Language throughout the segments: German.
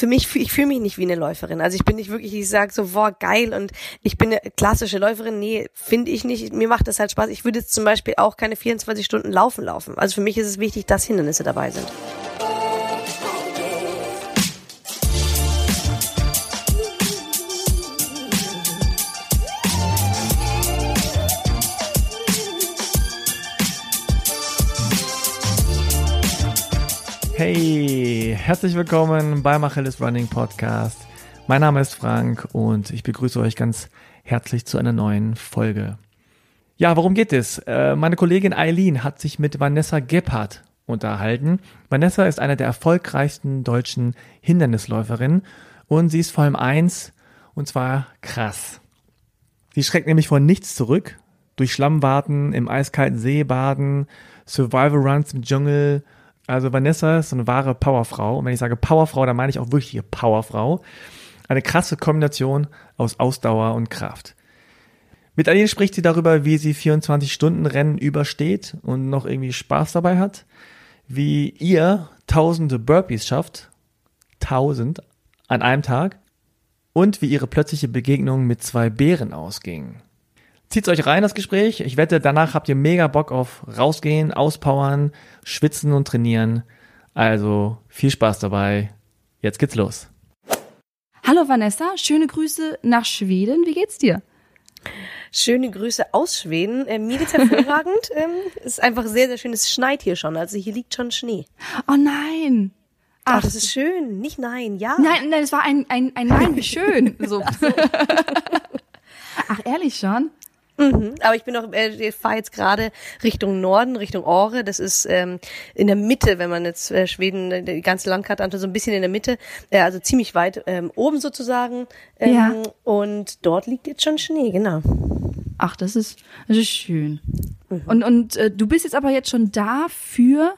für mich, ich fühle mich nicht wie eine Läuferin. Also ich bin nicht wirklich, ich sage so, boah, geil und ich bin eine klassische Läuferin. Nee, finde ich nicht. Mir macht das halt Spaß. Ich würde jetzt zum Beispiel auch keine 24 Stunden laufen laufen. Also für mich ist es wichtig, dass Hindernisse dabei sind. Hey, herzlich willkommen beim Achilles Running Podcast. Mein Name ist Frank und ich begrüße euch ganz herzlich zu einer neuen Folge. Ja, worum geht es? Äh, meine Kollegin Eileen hat sich mit Vanessa Gebhardt unterhalten. Vanessa ist eine der erfolgreichsten deutschen Hindernisläuferinnen und sie ist vor allem eins, und zwar krass. Sie schreckt nämlich vor nichts zurück. Durch Schlamm warten, im eiskalten See baden, Survival Runs im Dschungel, also Vanessa ist eine wahre Powerfrau. Und wenn ich sage Powerfrau, dann meine ich auch wirklich Powerfrau. Eine krasse Kombination aus Ausdauer und Kraft. Mit Aline spricht sie darüber, wie sie 24-Stunden-Rennen übersteht und noch irgendwie Spaß dabei hat. Wie ihr tausende Burpees schafft. Tausend an einem Tag. Und wie ihre plötzliche Begegnung mit zwei Bären ausging. Zieht's euch rein, das Gespräch. Ich wette, danach habt ihr mega Bock auf rausgehen, auspowern, schwitzen und trainieren. Also viel Spaß dabei. Jetzt geht's los. Hallo Vanessa, schöne Grüße nach Schweden. Wie geht's dir? Schöne Grüße aus Schweden. Äh, mir geht's hervorragend. ähm, ist einfach sehr, sehr schön. Es schneit hier schon. Also hier liegt schon Schnee. Oh nein. Ach, Ach das ist schön. Nicht nein, ja. Nein, nein, es war ein, ein, ein Nein, wie schön. So. Ach, so. Ach, ehrlich schon? Mhm, aber ich bin noch, äh, ich fahre jetzt gerade Richtung Norden, Richtung Ore. Das ist ähm, in der Mitte, wenn man jetzt äh, Schweden, äh, die ganze Landkarte anschaut, so ein bisschen in der Mitte, äh, also ziemlich weit ähm, oben sozusagen. Ähm, ja. Und dort liegt jetzt schon Schnee, genau. Ach, das ist, das ist schön. Mhm. Und, und äh, du bist jetzt aber jetzt schon da für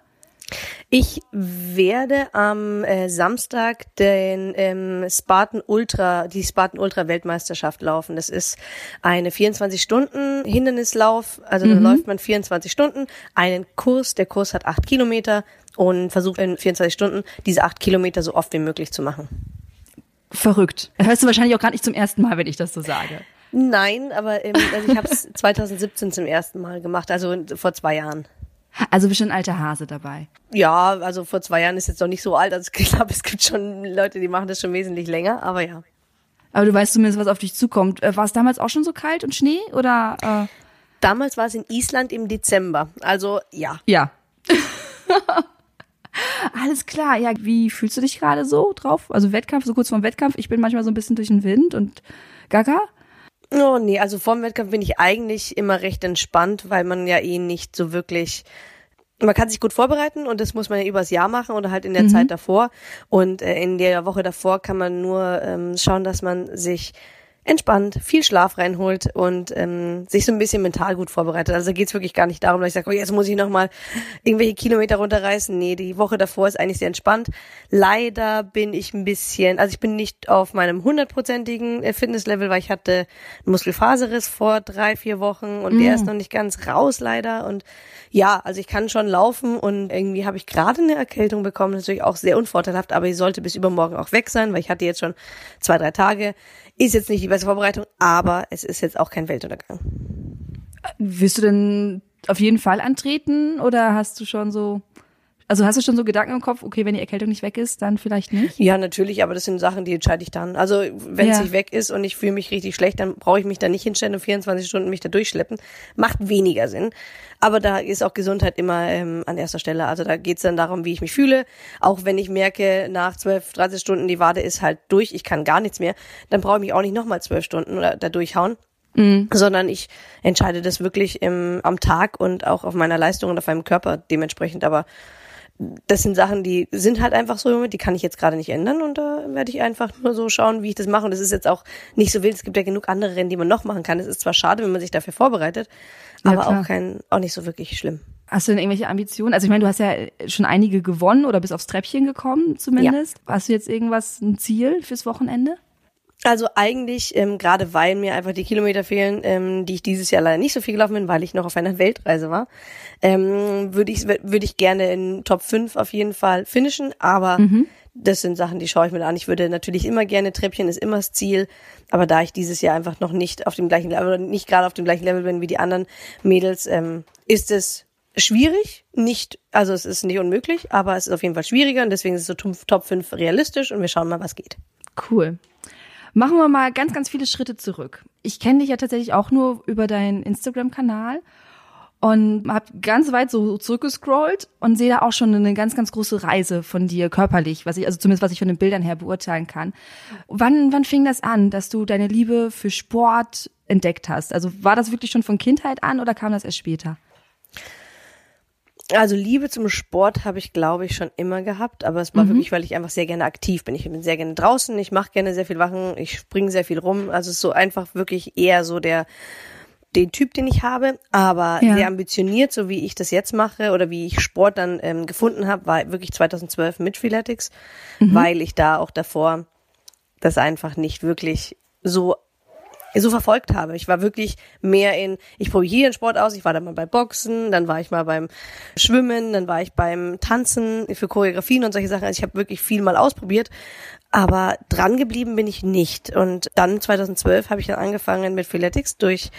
ich werde am äh, Samstag den ähm, Spartan Ultra, die Spartan Ultra Weltmeisterschaft laufen. Das ist eine 24 Stunden Hindernislauf. Also mhm. da läuft man 24 Stunden einen Kurs. Der Kurs hat acht Kilometer und versucht in 24 Stunden diese acht Kilometer so oft wie möglich zu machen. Verrückt. Das hörst du wahrscheinlich auch gar nicht zum ersten Mal, wenn ich das so sage. Nein, aber ähm, also ich habe es 2017 zum ersten Mal gemacht, also vor zwei Jahren. Also schon ein alter Hase dabei. Ja, also vor zwei Jahren ist jetzt noch nicht so alt. Also ich glaube, es gibt schon Leute, die machen das schon wesentlich länger, aber ja. Aber du weißt zumindest, was auf dich zukommt. Äh, war es damals auch schon so kalt und Schnee oder? Äh? Damals war es in Island im Dezember. Also ja. Ja. Alles klar. Ja, wie fühlst du dich gerade so drauf? Also Wettkampf, so kurz vorm Wettkampf. Ich bin manchmal so ein bisschen durch den Wind und gaga. Oh nee, also vorm Wettkampf bin ich eigentlich immer recht entspannt, weil man ja eh nicht so wirklich man kann sich gut vorbereiten und das muss man ja übers Jahr machen oder halt in der mhm. Zeit davor. Und äh, in der Woche davor kann man nur ähm, schauen, dass man sich entspannt, viel Schlaf reinholt und ähm, sich so ein bisschen mental gut vorbereitet. Also geht's wirklich gar nicht darum, dass ich sage, oh, jetzt muss ich nochmal irgendwelche Kilometer runterreißen. Nee, die Woche davor ist eigentlich sehr entspannt. Leider bin ich ein bisschen, also ich bin nicht auf meinem hundertprozentigen äh, Fitnesslevel, weil ich hatte einen Muskelfaserriss vor drei, vier Wochen und mm. der ist noch nicht ganz raus leider. Und ja, also ich kann schon laufen und irgendwie habe ich gerade eine Erkältung bekommen, natürlich auch sehr unvorteilhaft, aber die sollte bis übermorgen auch weg sein, weil ich hatte jetzt schon zwei, drei Tage ist jetzt nicht die beste Vorbereitung, aber es ist jetzt auch kein Weltuntergang. Willst du denn auf jeden Fall antreten oder hast du schon so also hast du schon so Gedanken im Kopf, okay, wenn die Erkältung nicht weg ist, dann vielleicht nicht? Ja, natürlich, aber das sind Sachen, die entscheide ich dann. Also wenn ja. es nicht weg ist und ich fühle mich richtig schlecht, dann brauche ich mich da nicht hinstellen und 24 Stunden mich da durchschleppen. Macht weniger Sinn. Aber da ist auch Gesundheit immer ähm, an erster Stelle. Also da geht es dann darum, wie ich mich fühle. Auch wenn ich merke, nach 12, 30 Stunden die Wade ist halt durch, ich kann gar nichts mehr, dann brauche ich mich auch nicht nochmal zwölf Stunden oder da durchhauen. Mhm. sondern ich entscheide das wirklich im, am Tag und auch auf meiner Leistung und auf meinem Körper dementsprechend. Aber das sind Sachen, die sind halt einfach so, die kann ich jetzt gerade nicht ändern und da werde ich einfach nur so schauen, wie ich das mache. Und das ist jetzt auch nicht so wild. Es gibt ja genug andere Rennen, die man noch machen kann. Es ist zwar schade, wenn man sich dafür vorbereitet, ja, aber klar. auch kein, auch nicht so wirklich schlimm. Hast du denn irgendwelche Ambitionen? Also ich meine, du hast ja schon einige gewonnen oder bist aufs Treppchen gekommen zumindest. Ja. Hast du jetzt irgendwas, ein Ziel fürs Wochenende? Also eigentlich, ähm, gerade weil mir einfach die Kilometer fehlen, ähm, die ich dieses Jahr leider nicht so viel gelaufen bin, weil ich noch auf einer Weltreise war, ähm, würde ich, würde ich gerne in Top 5 auf jeden Fall finishen, aber mhm. Das sind Sachen, die schaue ich mir an. Ich würde natürlich immer gerne Treppchen ist immer das Ziel, aber da ich dieses Jahr einfach noch nicht auf dem gleichen Level oder nicht gerade auf dem gleichen Level bin wie die anderen Mädels, ähm, ist es schwierig, nicht, also es ist nicht unmöglich, aber es ist auf jeden Fall schwieriger und deswegen ist es so Top 5 realistisch und wir schauen mal, was geht. Cool. Machen wir mal ganz, ganz viele Schritte zurück. Ich kenne dich ja tatsächlich auch nur über deinen Instagram-Kanal und habe ganz weit so zurückgescrollt und sehe da auch schon eine ganz, ganz große Reise von dir körperlich, was ich, also zumindest was ich von den Bildern her beurteilen kann. Wann, wann fing das an, dass du deine Liebe für Sport entdeckt hast? Also war das wirklich schon von Kindheit an oder kam das erst später? Also Liebe zum Sport habe ich, glaube ich, schon immer gehabt, aber es war mhm. wirklich, weil ich einfach sehr gerne aktiv bin. Ich bin sehr gerne draußen, ich mache gerne sehr viel Wachen, ich springe sehr viel rum. Also es ist so einfach wirklich eher so der den Typ, den ich habe, aber ja. sehr ambitioniert, so wie ich das jetzt mache oder wie ich Sport dann ähm, gefunden habe, war wirklich 2012 mit Freeletics, mhm. weil ich da auch davor das einfach nicht wirklich so so verfolgt habe. Ich war wirklich mehr in, ich probiere hier einen Sport aus, ich war dann mal bei Boxen, dann war ich mal beim Schwimmen, dann war ich beim Tanzen für Choreografien und solche Sachen. Also ich habe wirklich viel mal ausprobiert, aber dran geblieben bin ich nicht. Und dann 2012 habe ich dann angefangen mit Freeletics. Durch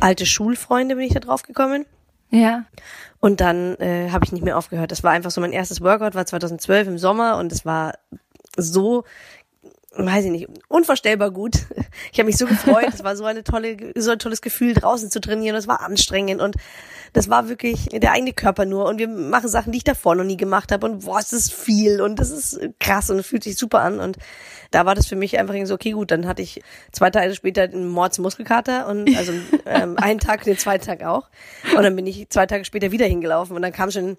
alte Schulfreunde bin ich da drauf gekommen. Ja. Und dann äh, habe ich nicht mehr aufgehört. Das war einfach so mein erstes Workout, war 2012 im Sommer und es war so weiß ich nicht, unvorstellbar gut. Ich habe mich so gefreut. Es war so eine tolle, so ein tolles Gefühl, draußen zu trainieren. Es war anstrengend und das war wirklich der eigene Körper nur. Und wir machen Sachen, die ich davor noch nie gemacht habe. Und boah, es ist viel und das ist krass und es fühlt sich super an. Und da war das für mich einfach so, okay, gut, dann hatte ich zwei Tage später einen Mordsmuskelkater und also ähm, einen Tag, den zweiten Tag auch. Und dann bin ich zwei Tage später wieder hingelaufen und dann kam schon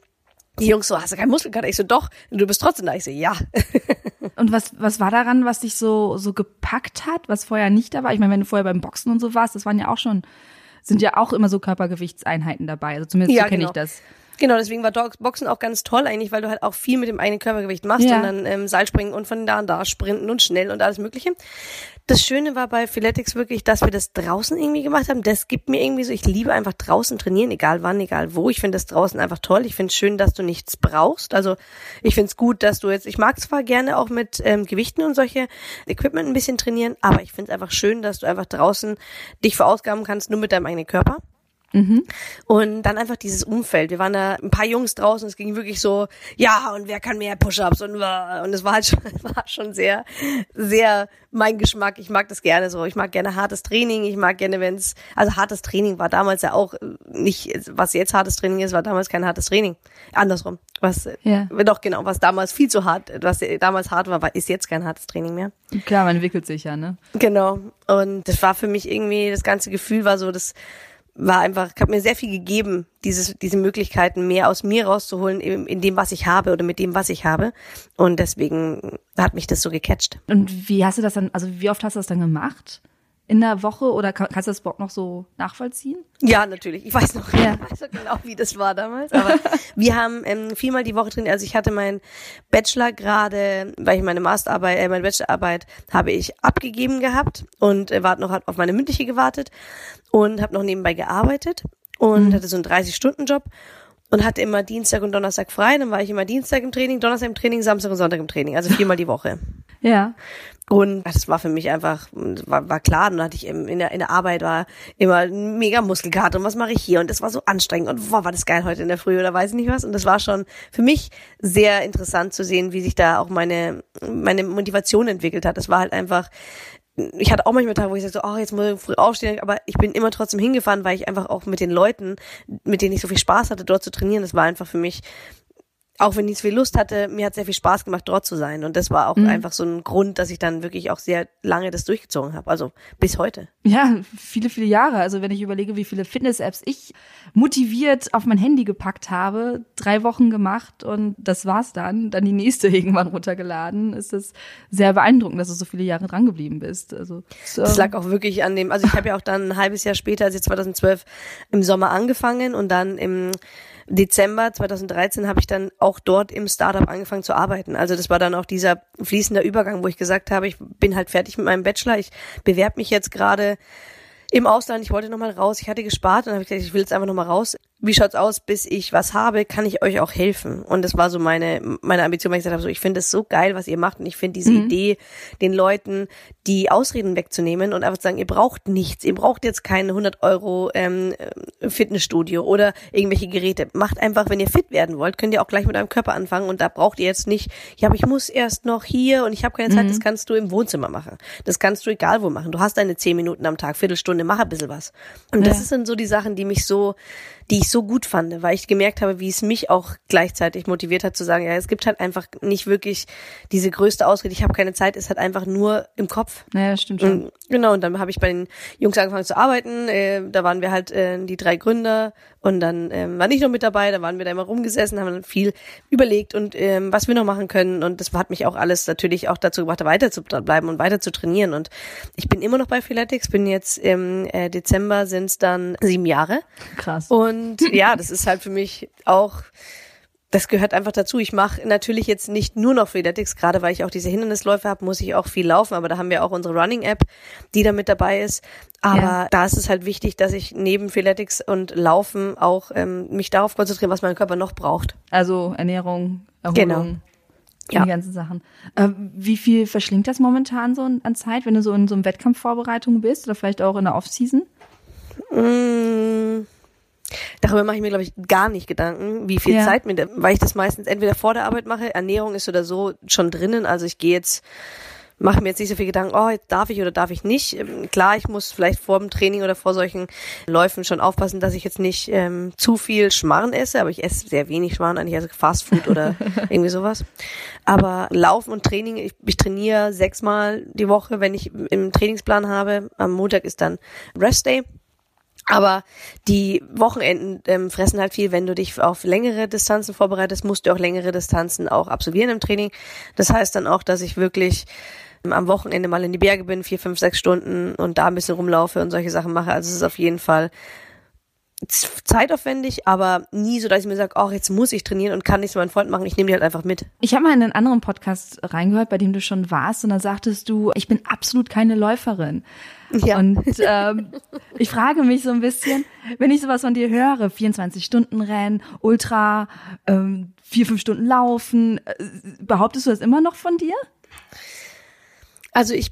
die Jungs so, hast du keinen Muskelkater? Ich so, doch, du bist trotzdem da. Ich so, ja. und was, was war daran, was dich so, so gepackt hat, was vorher nicht da war? Ich meine, wenn du vorher beim Boxen und so warst, das waren ja auch schon, sind ja auch immer so Körpergewichtseinheiten dabei. Also zumindest ja, so kenne genau. ich das. Genau, deswegen war Boxen auch ganz toll eigentlich, weil du halt auch viel mit dem eigenen Körpergewicht machst ja. und dann ähm, Seilspringen und von da und da sprinten und schnell und alles mögliche. Das Schöne war bei Philetics wirklich, dass wir das draußen irgendwie gemacht haben. Das gibt mir irgendwie so, ich liebe einfach draußen trainieren, egal wann, egal wo. Ich finde das draußen einfach toll. Ich finde es schön, dass du nichts brauchst. Also ich finde es gut, dass du jetzt, ich mag zwar gerne auch mit ähm, Gewichten und solche Equipment ein bisschen trainieren, aber ich finde es einfach schön, dass du einfach draußen dich verausgaben kannst, nur mit deinem eigenen Körper. Mhm. Und dann einfach dieses Umfeld. Wir waren da ein paar Jungs draußen, es ging wirklich so, ja, und wer kann mehr Push-Ups und, und es war halt schon, war schon sehr, sehr mein Geschmack. Ich mag das gerne so. Ich mag gerne hartes Training. Ich mag gerne, wenn es, also hartes Training war damals ja auch nicht, was jetzt hartes Training ist, war damals kein hartes Training. Andersrum. Was, ja. doch genau, was damals viel zu hart, was damals hart war, ist jetzt kein hartes Training mehr. Klar, man entwickelt sich ja, ne? Genau. Und das war für mich irgendwie, das ganze Gefühl war so, das, war einfach, hat mir sehr viel gegeben, dieses, diese Möglichkeiten mehr aus mir rauszuholen, in, in, dem, was ich habe oder mit dem, was ich habe. Und deswegen hat mich das so gecatcht. Und wie hast du das dann, also wie oft hast du das dann gemacht? in der Woche oder kannst du das überhaupt noch so nachvollziehen? Ja, natürlich. Ich weiß noch ja. weiß noch genau, wie das war damals. Aber wir haben ähm, viermal die Woche drin. Also ich hatte meinen Bachelor gerade, weil ich meine Masterarbeit, äh, meine Bachelorarbeit habe ich abgegeben gehabt und äh, warte noch auf meine mündliche gewartet und habe noch nebenbei gearbeitet und mhm. hatte so einen 30-Stunden-Job und hatte immer Dienstag und Donnerstag frei. Dann war ich immer Dienstag im Training, Donnerstag im Training, Samstag und Sonntag im Training. Also viermal die Woche. Ja. Und das war für mich einfach, war, war klar, dann hatte ich in der, in der Arbeit war immer mega Muskelkater und was mache ich hier? Und das war so anstrengend und boah, war das geil heute in der Früh oder weiß ich nicht was. Und das war schon für mich sehr interessant zu sehen, wie sich da auch meine, meine Motivation entwickelt hat. Das war halt einfach, ich hatte auch manchmal Tage, wo ich sagte, so, oh, jetzt muss ich früh aufstehen, aber ich bin immer trotzdem hingefahren, weil ich einfach auch mit den Leuten, mit denen ich so viel Spaß hatte, dort zu trainieren, das war einfach für mich auch wenn ich viel Lust hatte, mir hat sehr viel Spaß gemacht, dort zu sein. Und das war auch mhm. einfach so ein Grund, dass ich dann wirklich auch sehr lange das durchgezogen habe. Also bis heute. Ja, viele, viele Jahre. Also wenn ich überlege, wie viele Fitness-Apps ich motiviert auf mein Handy gepackt habe, drei Wochen gemacht und das war's dann, dann die nächste irgendwann runtergeladen, ist das sehr beeindruckend, dass du so viele Jahre dran geblieben bist. Also so. Das lag auch wirklich an dem, also ich habe ja auch dann ein halbes Jahr später, also 2012 im Sommer angefangen und dann im Dezember 2013 habe ich dann auch dort im Startup angefangen zu arbeiten. Also das war dann auch dieser fließende Übergang, wo ich gesagt habe, ich bin halt fertig mit meinem Bachelor. Ich bewerbe mich jetzt gerade im Ausland. Ich wollte nochmal raus. Ich hatte gespart und habe gesagt, ich will jetzt einfach nochmal raus. Wie schaut's aus, bis ich was habe, kann ich euch auch helfen. Und das war so meine, meine Ambition, weil ich gesagt habe, so, ich finde es so geil, was ihr macht. Und ich finde diese mhm. Idee, den Leuten die Ausreden wegzunehmen und einfach zu sagen, ihr braucht nichts. Ihr braucht jetzt kein 100 Euro ähm, Fitnessstudio oder irgendwelche Geräte. Macht einfach, wenn ihr fit werden wollt, könnt ihr auch gleich mit eurem Körper anfangen. Und da braucht ihr jetzt nicht, ja, aber ich muss erst noch hier und ich habe keine Zeit. Mhm. Das kannst du im Wohnzimmer machen. Das kannst du egal wo machen. Du hast deine 10 Minuten am Tag, Viertelstunde, mach ein bisschen was. Und ja. das sind so die Sachen, die mich so die ich so gut fand, weil ich gemerkt habe, wie es mich auch gleichzeitig motiviert hat zu sagen, ja, es gibt halt einfach nicht wirklich diese größte Ausrede, ich habe keine Zeit, ist halt einfach nur im Kopf. Naja, stimmt schon. Und, genau, und dann habe ich bei den Jungs angefangen zu arbeiten, äh, da waren wir halt äh, die drei Gründer und dann ähm, war ich noch mit dabei, da waren wir da immer rumgesessen, haben dann viel überlegt und ähm, was wir noch machen können und das hat mich auch alles natürlich auch dazu gebracht, weiter zu bleiben und weiter zu trainieren und ich bin immer noch bei Freeletics, bin jetzt im äh, Dezember sind es dann sieben Jahre. Krass. Und ja, das ist halt für mich auch, das gehört einfach dazu. Ich mache natürlich jetzt nicht nur noch Freeletics, gerade weil ich auch diese Hindernisläufe habe, muss ich auch viel laufen, aber da haben wir auch unsere Running-App, die da mit dabei ist. Aber ja. da ist es halt wichtig, dass ich neben Freeletics und Laufen auch ähm, mich darauf konzentriere, was mein Körper noch braucht. Also Ernährung, Erholung. Genau. Ja. Die ganzen Sachen. Äh, wie viel verschlingt das momentan so an Zeit, wenn du so in so einem Wettkampfvorbereitung bist oder vielleicht auch in der Offseason? Mmh. Darüber mache ich mir, glaube ich, gar nicht Gedanken, wie viel ja. Zeit mir, weil ich das meistens entweder vor der Arbeit mache, Ernährung ist oder so schon drinnen, also ich gehe jetzt, mache mir jetzt nicht so viel Gedanken, oh, jetzt darf ich oder darf ich nicht. Ähm, klar, ich muss vielleicht vor dem Training oder vor solchen Läufen schon aufpassen, dass ich jetzt nicht ähm, zu viel Schmarrn esse, aber ich esse sehr wenig Schmarrn eigentlich, also Fast Food oder irgendwie sowas. Aber Laufen und Training, ich, ich trainiere sechsmal die Woche, wenn ich im Trainingsplan habe. Am Montag ist dann Rest Day. Aber die Wochenenden ähm, fressen halt viel. Wenn du dich auf längere Distanzen vorbereitest, musst du auch längere Distanzen auch absolvieren im Training. Das heißt dann auch, dass ich wirklich ähm, am Wochenende mal in die Berge bin, vier, fünf, sechs Stunden und da ein bisschen rumlaufe und solche Sachen mache. Also es ist auf jeden Fall zeitaufwendig, aber nie so, dass ich mir sage, oh, jetzt muss ich trainieren und kann nichts mit meinem Freund machen. Ich nehme die halt einfach mit. Ich habe mal in einen anderen Podcast reingehört, bei dem du schon warst, und da sagtest du, ich bin absolut keine Läuferin. Ja. Und ähm, ich frage mich so ein bisschen, wenn ich sowas von dir höre, 24 Stunden Rennen, Ultra, ähm, vier, fünf Stunden Laufen, äh, behauptest du das immer noch von dir? Also ich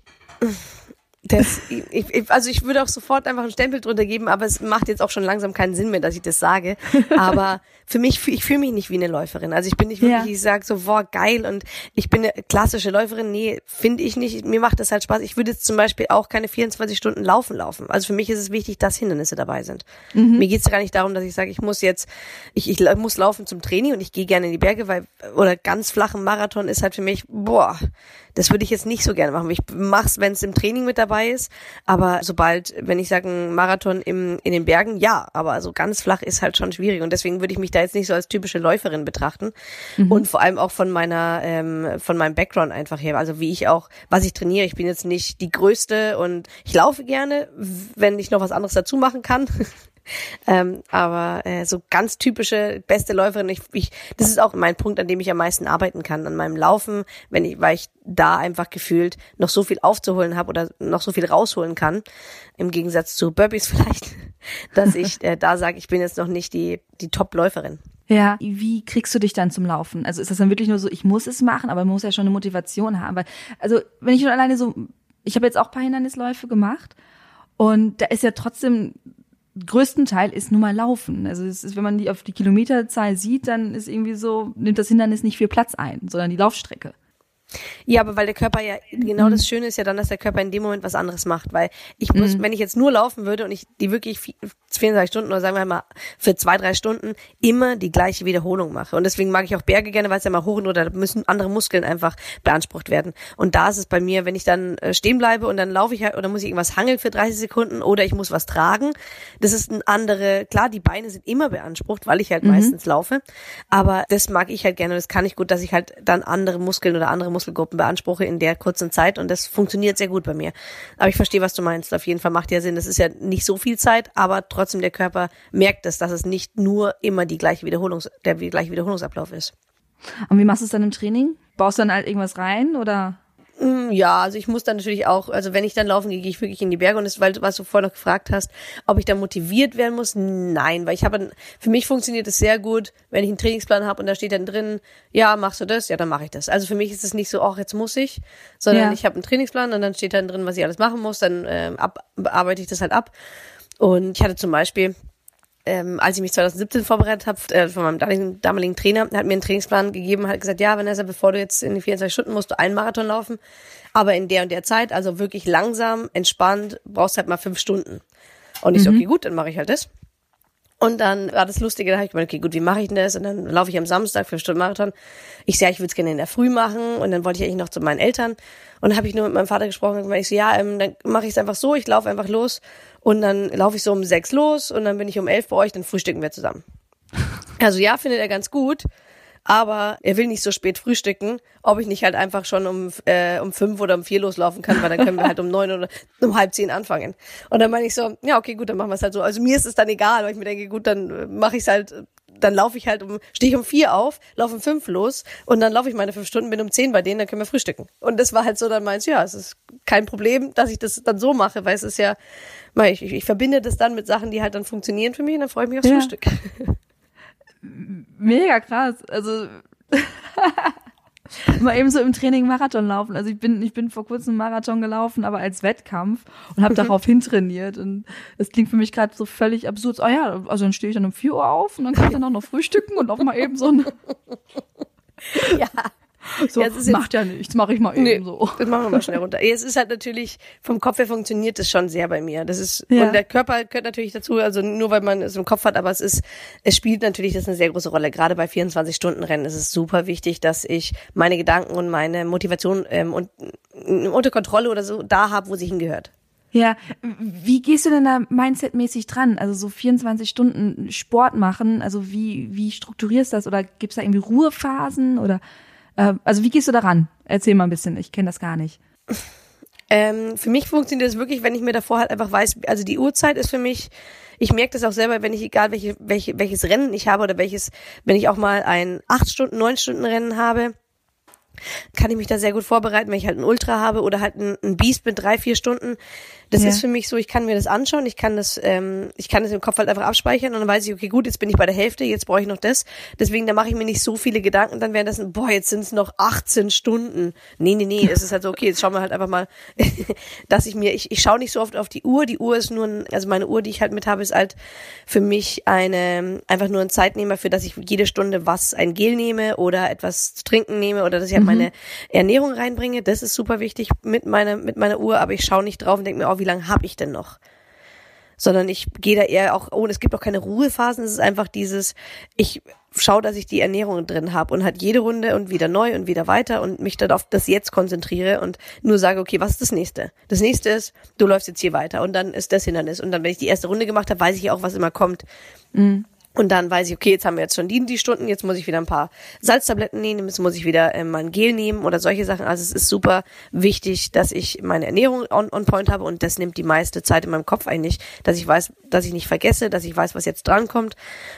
das, ich, ich, also ich würde auch sofort einfach einen Stempel drunter geben, aber es macht jetzt auch schon langsam keinen Sinn mehr, dass ich das sage. Aber für mich, ich fühle mich nicht wie eine Läuferin. Also ich bin nicht wirklich, ja. ich sage so, boah, geil und ich bin eine klassische Läuferin. Nee, finde ich nicht. Mir macht das halt Spaß. Ich würde jetzt zum Beispiel auch keine 24 Stunden laufen laufen. Also für mich ist es wichtig, dass Hindernisse dabei sind. Mhm. Mir geht es gar nicht darum, dass ich sage, ich muss jetzt, ich, ich muss laufen zum Training und ich gehe gerne in die Berge, weil, oder ganz flachen Marathon ist halt für mich, boah, das würde ich jetzt nicht so gerne machen. Ich mach's, wenn es im Training mit dabei ist, aber sobald, wenn ich sage, ein Marathon im, in den Bergen, ja, aber so ganz flach ist halt schon schwierig und deswegen würde ich mich da jetzt nicht so als typische Läuferin betrachten mhm. und vor allem auch von meiner, ähm, von meinem Background einfach her, also wie ich auch, was ich trainiere. Ich bin jetzt nicht die größte und ich laufe gerne, wenn ich noch was anderes dazu machen kann. ähm, aber äh, so ganz typische beste Läuferin, ich, ich, das ist auch mein Punkt, an dem ich am meisten arbeiten kann, an meinem Laufen, wenn ich, weil ich da einfach gefühlt noch so viel aufzuholen habe oder noch so viel rausholen kann, im Gegensatz zu Burpees vielleicht, dass ich äh, da sage, ich bin jetzt noch nicht die, die Top-Läuferin. Ja, wie kriegst du dich dann zum Laufen? Also ist das dann wirklich nur so, ich muss es machen, aber man muss ja schon eine Motivation haben. Weil, also wenn ich schon alleine so, ich habe jetzt auch paar Hindernisläufe gemacht und da ist ja trotzdem größten Teil ist nun mal Laufen. Also es ist, wenn man die auf die Kilometerzahl sieht, dann ist irgendwie so, nimmt das Hindernis nicht viel Platz ein, sondern die Laufstrecke. Ja, aber weil der Körper ja, genau mhm. das Schöne ist ja dann, dass der Körper in dem Moment was anderes macht, weil ich muss, mhm. wenn ich jetzt nur laufen würde und ich die wirklich 24 Stunden oder sagen wir mal für zwei, drei Stunden immer die gleiche Wiederholung mache. Und deswegen mag ich auch Berge gerne, weil es ja mal hoch und oder müssen andere Muskeln einfach beansprucht werden. Und da ist es bei mir, wenn ich dann äh, stehen bleibe und dann laufe ich halt oder muss ich irgendwas hangeln für 30 Sekunden oder ich muss was tragen. Das ist ein andere, klar, die Beine sind immer beansprucht, weil ich halt mhm. meistens laufe. Aber das mag ich halt gerne. Das kann ich gut, dass ich halt dann andere Muskeln oder andere Muskelgruppen beanspruche in der kurzen Zeit und das funktioniert sehr gut bei mir. Aber ich verstehe, was du meinst. Auf jeden Fall macht ja Sinn. Das ist ja nicht so viel Zeit, aber trotzdem der Körper merkt es, dass es nicht nur immer die gleiche Wiederholungs, der gleiche Wiederholungsablauf ist. Und wie machst du es dann im Training? Baust du dann halt irgendwas rein oder? Mm, Ja, also ich muss dann natürlich auch, also wenn ich dann laufen gehe, gehe ich wirklich in die Berge und das, weil du, was du vorher noch gefragt hast, ob ich da motiviert werden muss, nein, weil ich habe, für mich funktioniert es sehr gut, wenn ich einen Trainingsplan habe und da steht dann drin, ja, machst du das, ja, dann mache ich das. Also für mich ist es nicht so, ach, jetzt muss ich, sondern Ja. ich habe einen Trainingsplan und dann steht dann drin, was ich alles machen muss, dann ähm, ab, bearbeite ich das halt ab. Und ich hatte zum Beispiel, ähm, als ich mich 2017 vorbereitet habe, äh, von meinem damaligen, damaligen Trainer, hat mir einen Trainingsplan gegeben, hat gesagt, ja, Vanessa, bevor du jetzt in die 24 Stunden musst du einen Marathon laufen, aber in der und der Zeit, also wirklich langsam, entspannt, brauchst halt mal fünf Stunden. Und ich so, okay, gut, dann mache ich halt das. Und dann war das Lustige, da habe ich gemeint, okay, gut, wie mache ich denn das? Und dann laufe ich am Samstag fünf Stunden Marathon. Ich sehe, ich würde es gerne in der Früh machen. Und dann wollte ich eigentlich noch zu meinen Eltern. Und dann habe ich nur mit meinem Vater gesprochen und gemeint, ich so, ja, ähm, dann mache ich es einfach so, ich laufe einfach los. Und dann laufe ich so um sechs los und dann bin ich um elf bei euch, dann frühstücken wir zusammen. Also ja, findet er ganz gut, aber er will nicht so spät frühstücken, ob ich nicht halt einfach schon um, äh, um fünf oder um vier loslaufen kann, weil dann können wir halt um neun oder um halb zehn anfangen. Und dann meine ich so, ja, okay, gut, dann machen wir es halt so. Also mir ist es dann egal, weil ich mir denke, gut, dann mache ich es halt, dann laufe ich halt um, stehe ich um vier auf, laufe um fünf los und dann laufe ich meine fünf Stunden, bin um zehn bei denen, dann können wir frühstücken. Und das war halt so, dann meinst du, ja, es ist kein Problem, dass ich das dann so mache, weil es ist ja, ich, ich, ich verbinde das dann mit Sachen, die halt dann funktionieren für mich und dann freue ich mich aufs Ja. Frühstück. Mega krass. Also mal eben so im Training Marathon laufen. Also ich bin, ich bin vor kurzem einen Marathon gelaufen, aber als Wettkampf und habe darauf hintrainiert. Und es klingt für mich gerade so völlig absurd. Oh ja, also dann stehe ich dann um 4 Uhr auf und dann kann ich dann auch noch frühstücken und auch mal eben so ein ja. So, Ja, es macht ja nichts, mache ich mal eben Nee, so. das machen wir mal schnell runter. Es ist halt natürlich, vom Kopf her funktioniert das schon sehr bei mir. Das ist, Ja. und der Körper gehört natürlich dazu, also nur weil man es im Kopf hat, aber es ist, es spielt natürlich das eine sehr große Rolle. Gerade bei 24-Stunden-Rennen ist es super wichtig, dass ich meine Gedanken und meine Motivation ähm, und, äh, unter Kontrolle oder so da habe, wo sie hingehört. Ja, wie gehst du denn da mindsetmäßig dran? Also so 24 Stunden Sport machen, also wie, wie strukturierst du das? Oder gibt's da irgendwie Ruhephasen? Oder also wie gehst du daran? Erzähl mal ein bisschen, ich kenne das gar nicht. Ähm, für mich funktioniert das wirklich, wenn ich mir davor halt einfach weiß, also die Uhrzeit ist für mich, ich merke das auch selber, wenn ich, egal welche, welche, welches Rennen ich habe oder welches, wenn ich auch mal ein 8 Stunden, 9 Stunden Rennen habe, kann ich mich da sehr gut vorbereiten, wenn ich halt ein Ultra habe oder halt ein, ein Beast mit drei, vier Stunden. Das Ja. ist für mich so, ich kann mir das anschauen, ich kann das, ähm, ich kann das im Kopf halt einfach abspeichern und dann weiß ich, okay, gut, jetzt bin ich bei der Hälfte, jetzt brauche ich noch das. Deswegen, da mache ich mir nicht so viele Gedanken, dann wären das, boah, jetzt sind es noch 18 Stunden. Nee, nee, nee, es ist halt so, okay, jetzt schauen wir halt einfach mal, dass ich mir, ich, ich schaue nicht so oft auf die Uhr. Die Uhr ist nur ein, also meine Uhr, die ich halt mit habe, ist halt für mich eine, einfach nur ein Zeitnehmer, für dass ich jede Stunde was, ein Gel nehme oder etwas zu trinken nehme oder dass ich halt meine Ernährung reinbringe. Das ist super wichtig mit meiner, mit meiner Uhr, aber ich schaue nicht drauf und denke mir, oh, wie lange habe ich denn noch? sondern ich gehe da eher auch, oh, es gibt auch keine Ruhephasen, es ist einfach dieses, ich schaue, dass ich die Ernährung drin habe und halt jede Runde und wieder neu und wieder weiter und mich dann auf das Jetzt konzentriere und nur sage, okay, was ist das nächste? Das nächste ist, du läufst jetzt hier weiter und dann ist das Hindernis und dann, wenn ich die erste Runde gemacht habe, weiß ich auch, was immer kommt. Und dann weiß ich, okay, jetzt haben wir jetzt schon die, die Stunden, jetzt muss ich wieder ein paar Salztabletten nehmen, jetzt muss ich wieder ähm, mal ein Gel nehmen oder solche Sachen. Also es ist super wichtig, dass ich meine Ernährung on, on point habe und das nimmt die meiste Zeit in meinem Kopf eigentlich, dass ich weiß, dass ich nicht vergesse, dass ich weiß, was jetzt drankommt.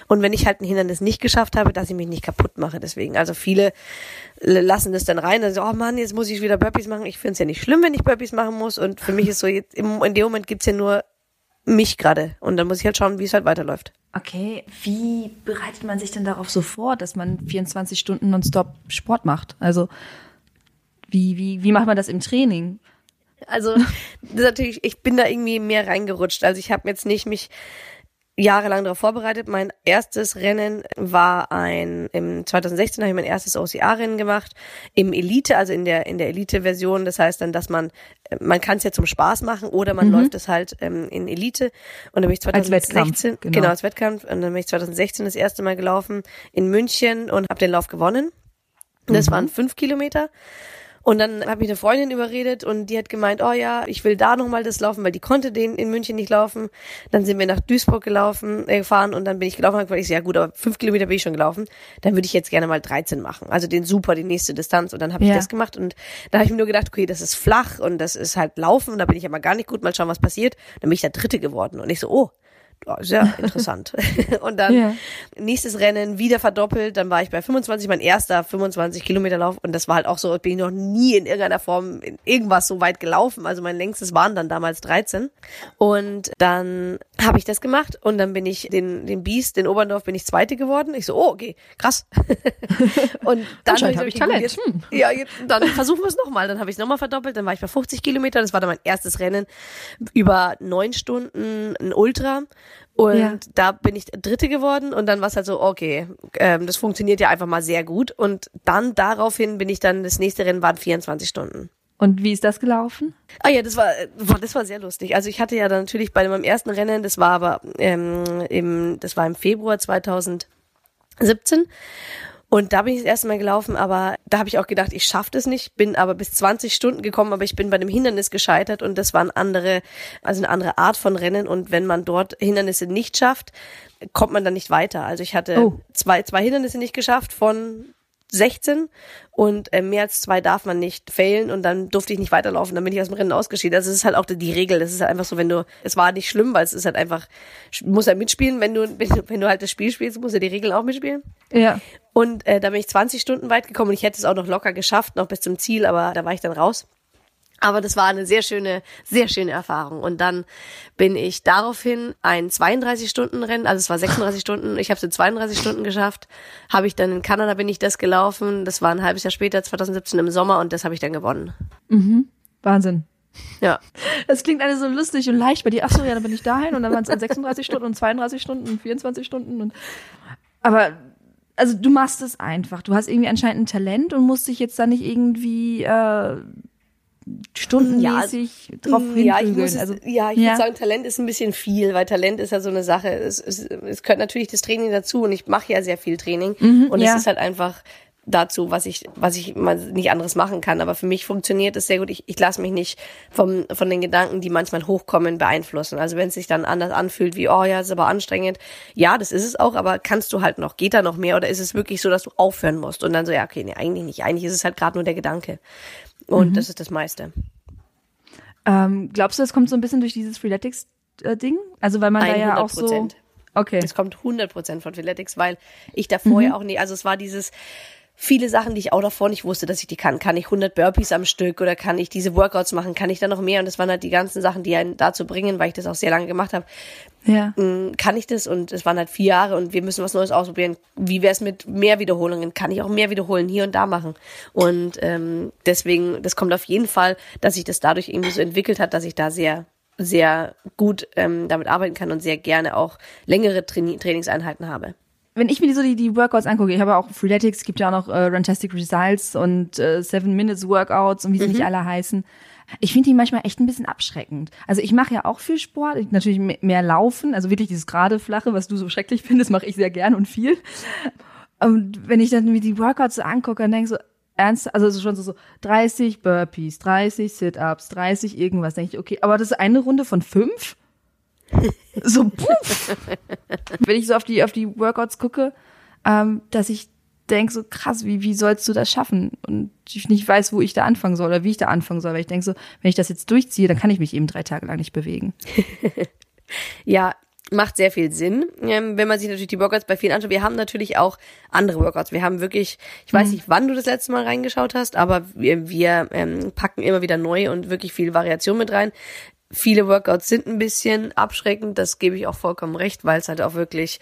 Und wenn ich halt ein Hindernis nicht geschafft habe, dass ich mich nicht kaputt mache. Deswegen, also viele lassen das dann rein, also, oh Mann, jetzt muss ich wieder Burpees machen. Ich finde es ja nicht schlimm, wenn ich Burpees machen muss. Und für mich ist so, jetzt, im, in dem Moment gibt's ja nur mich gerade. Und dann muss ich halt schauen, wie es halt weiterläuft. Okay, wie bereitet man sich denn darauf so vor, dass man 24 Stunden nonstop Sport macht? Also wie, wie, wie macht man das im Training? Also, das ist natürlich, ich bin da irgendwie mehr reingerutscht. Also ich habe jetzt nicht mich jahrelang darauf vorbereitet. Mein erstes Rennen war ein, im 2016 habe ich mein erstes OCA-Rennen gemacht, im Elite, also in der, in der Elite-Version. Das heißt dann, dass man, äh, man kann es ja zum Spaß machen oder man läuft es halt ähm, in Elite. Und dann bin ich Als 2016, Wettkampf, genau. genau, als Wettkampf. Und dann bin ich 2016 das erste Mal gelaufen in München und habe den Lauf gewonnen. Das waren fünf Kilometer. Und dann habe ich eine Freundin überredet und die hat gemeint, oh ja, ich will da nochmal das laufen, weil die konnte den in München nicht laufen. Dann sind wir nach Duisburg gelaufen, äh, gefahren und dann bin ich gelaufen und ich so, ja gut, aber fünf Kilometer bin ich schon gelaufen. Dann würde ich jetzt gerne mal 13 machen. Also den super, die nächste Distanz. Und dann habe ich Ja. das gemacht und da habe ich mir nur gedacht, okay, das ist flach und das ist halt Laufen und da bin ich aber gar nicht gut, mal schauen, was passiert. Dann bin ich der Dritte geworden und ich so, oh, sehr interessant. und dann ja. nächstes Rennen wieder verdoppelt, dann war ich bei 25, mein erster 25 Kilometer Lauf und das war halt auch so, bin ich noch nie in irgendeiner Form in irgendwas so weit gelaufen. Also mein längstes waren dann damals 13 und dann habe ich das gemacht und dann bin ich den, den Biest, den Oberndorf bin ich Zweite geworden. Ich so, oh, okay, krass. und dann habe ich, hab ich Talent. Jetzt, hm. Ja, jetzt, dann versuchen wir es nochmal. Dann habe ich es nochmal verdoppelt, dann war ich bei 50 Kilometer, das war dann mein erstes Rennen über neun Stunden, ein Ultra und ja. da bin ich Dritte geworden und dann war es halt so, okay, ähm, das funktioniert ja einfach mal sehr gut. Und dann daraufhin bin ich dann, das nächste Rennen waren 24 Stunden. Und wie ist das gelaufen? Ah ja, das war, das war sehr lustig. Also ich hatte ja dann natürlich bei meinem ersten Rennen, das war aber ähm, im, das war im Februar 2017 und da bin ich das erste Mal gelaufen, aber da habe ich auch gedacht, ich schaffe das nicht, bin aber bis 20 Stunden gekommen, aber ich bin bei dem Hindernis gescheitert und das war eine andere, also eine andere Art von Rennen und wenn man dort Hindernisse nicht schafft, kommt man dann nicht weiter. Also ich hatte oh. zwei, zwei Hindernisse nicht geschafft von 16 und äh, mehr als zwei darf man nicht failen und dann durfte ich nicht weiterlaufen, dann bin ich aus dem Rennen ausgeschieden. Also es ist halt auch die Regel, das ist halt einfach so, wenn du, es war nicht schlimm, weil es ist halt einfach, muss halt mitspielen, wenn du, wenn du halt das Spiel spielst, muss ja die Regeln auch mitspielen. Ja. Und äh, da bin ich 20 Stunden weit gekommen und ich hätte es auch noch locker geschafft, noch bis zum Ziel, aber da war ich dann raus. Aber das war eine sehr schöne, sehr schöne Erfahrung. Und dann bin ich daraufhin ein 32-Stunden-Rennen, also es war 36 Stunden, ich habe es in 32 Stunden geschafft. Habe ich dann in Kanada bin ich das gelaufen. Das war ein halbes Jahr später, 2017 im Sommer, und das habe ich dann gewonnen. Mhm. Wahnsinn. Ja. Das klingt alles so lustig und leicht bei dir. Ach so, ja, dann bin ich dahin und dann waren es 36 Stunden und 32 Stunden und 24 Stunden und aber also du machst es einfach. Du hast irgendwie anscheinend ein Talent und musst dich jetzt da nicht irgendwie äh, stundenmäßig ja, drauf ja, ich muss also, ja, ich ja. würde sagen, Talent ist ein bisschen viel, weil Talent ist ja so eine Sache. Es, es, es gehört natürlich das Training dazu und ich mache ja sehr viel Training mhm, und ja. es ist halt einfach dazu, was ich, was ich mal nicht anderes machen kann. Aber für mich funktioniert es sehr gut. Ich, ich lasse mich nicht vom, von den Gedanken, die manchmal hochkommen, beeinflussen. Also wenn es sich dann anders anfühlt, wie, oh ja, ist aber anstrengend. Ja, das ist es auch, aber kannst du halt noch, geht da noch mehr oder ist es wirklich so, dass du aufhören musst? Und dann so, ja, okay, nee, eigentlich nicht. Eigentlich ist es halt gerade nur der Gedanke. Und mhm. das ist das meiste. Ähm, glaubst du, das kommt so ein bisschen durch dieses Freeletics-Ding? Also weil man 100%. da ja auch so... Okay. Es kommt 100% von Freeletics, weil ich davor mhm. ja auch nicht, also es war dieses, viele Sachen, die ich auch davor nicht wusste, dass ich die kann. Kann ich 100 Burpees am Stück oder kann ich diese Workouts machen? Kann ich da noch mehr? Und das waren halt die ganzen Sachen, die einen dazu bringen, weil ich das auch sehr lange gemacht habe. Ja. Mm, kann ich das? Und es waren halt vier Jahre und wir müssen was Neues ausprobieren. Wie wäre es mit mehr Wiederholungen? Kann ich auch mehr wiederholen hier und da machen? Und ähm, deswegen, das kommt auf jeden Fall, dass sich das dadurch irgendwie so entwickelt hat, dass ich da sehr sehr gut ähm, damit arbeiten kann und sehr gerne auch längere Traini Trainingseinheiten habe wenn ich mir so die, die Workouts angucke, ich habe auch Freeletics, gibt ja auch noch äh, Runtastic Results und äh, Seven Minutes Workouts und wie sie mhm. nicht alle heißen. Ich finde die manchmal echt ein bisschen abschreckend. Also ich mache ja auch viel Sport, ich, natürlich mehr Laufen, also wirklich dieses gerade flache, was du so schrecklich findest, mache ich sehr gern und viel. Und wenn ich dann mir die Workouts so angucke, dann denke ich so, ernst, also so schon so, so 30 Burpees, 30 Sit-Ups, 30 irgendwas, denke ich, okay, aber das ist eine Runde von fünf? So, puff. Wenn ich so auf die, auf die Workouts gucke, ähm, dass ich denke so, krass, wie, wie sollst du das schaffen? Und ich nicht weiß, wo ich da anfangen soll oder wie ich da anfangen soll, weil ich denke so, wenn ich das jetzt durchziehe, dann kann ich mich eben drei Tage lang nicht bewegen. ja, macht sehr viel Sinn, ähm, wenn man sich natürlich die Workouts bei vielen anschaut. Wir haben natürlich auch andere Workouts. Wir haben wirklich, ich weiß mhm. nicht, wann du das letzte Mal reingeschaut hast, aber wir, wir ähm, packen immer wieder neu und wirklich viel Variation mit rein. Viele Workouts sind ein bisschen abschreckend, das gebe ich auch vollkommen recht, weil es halt auch wirklich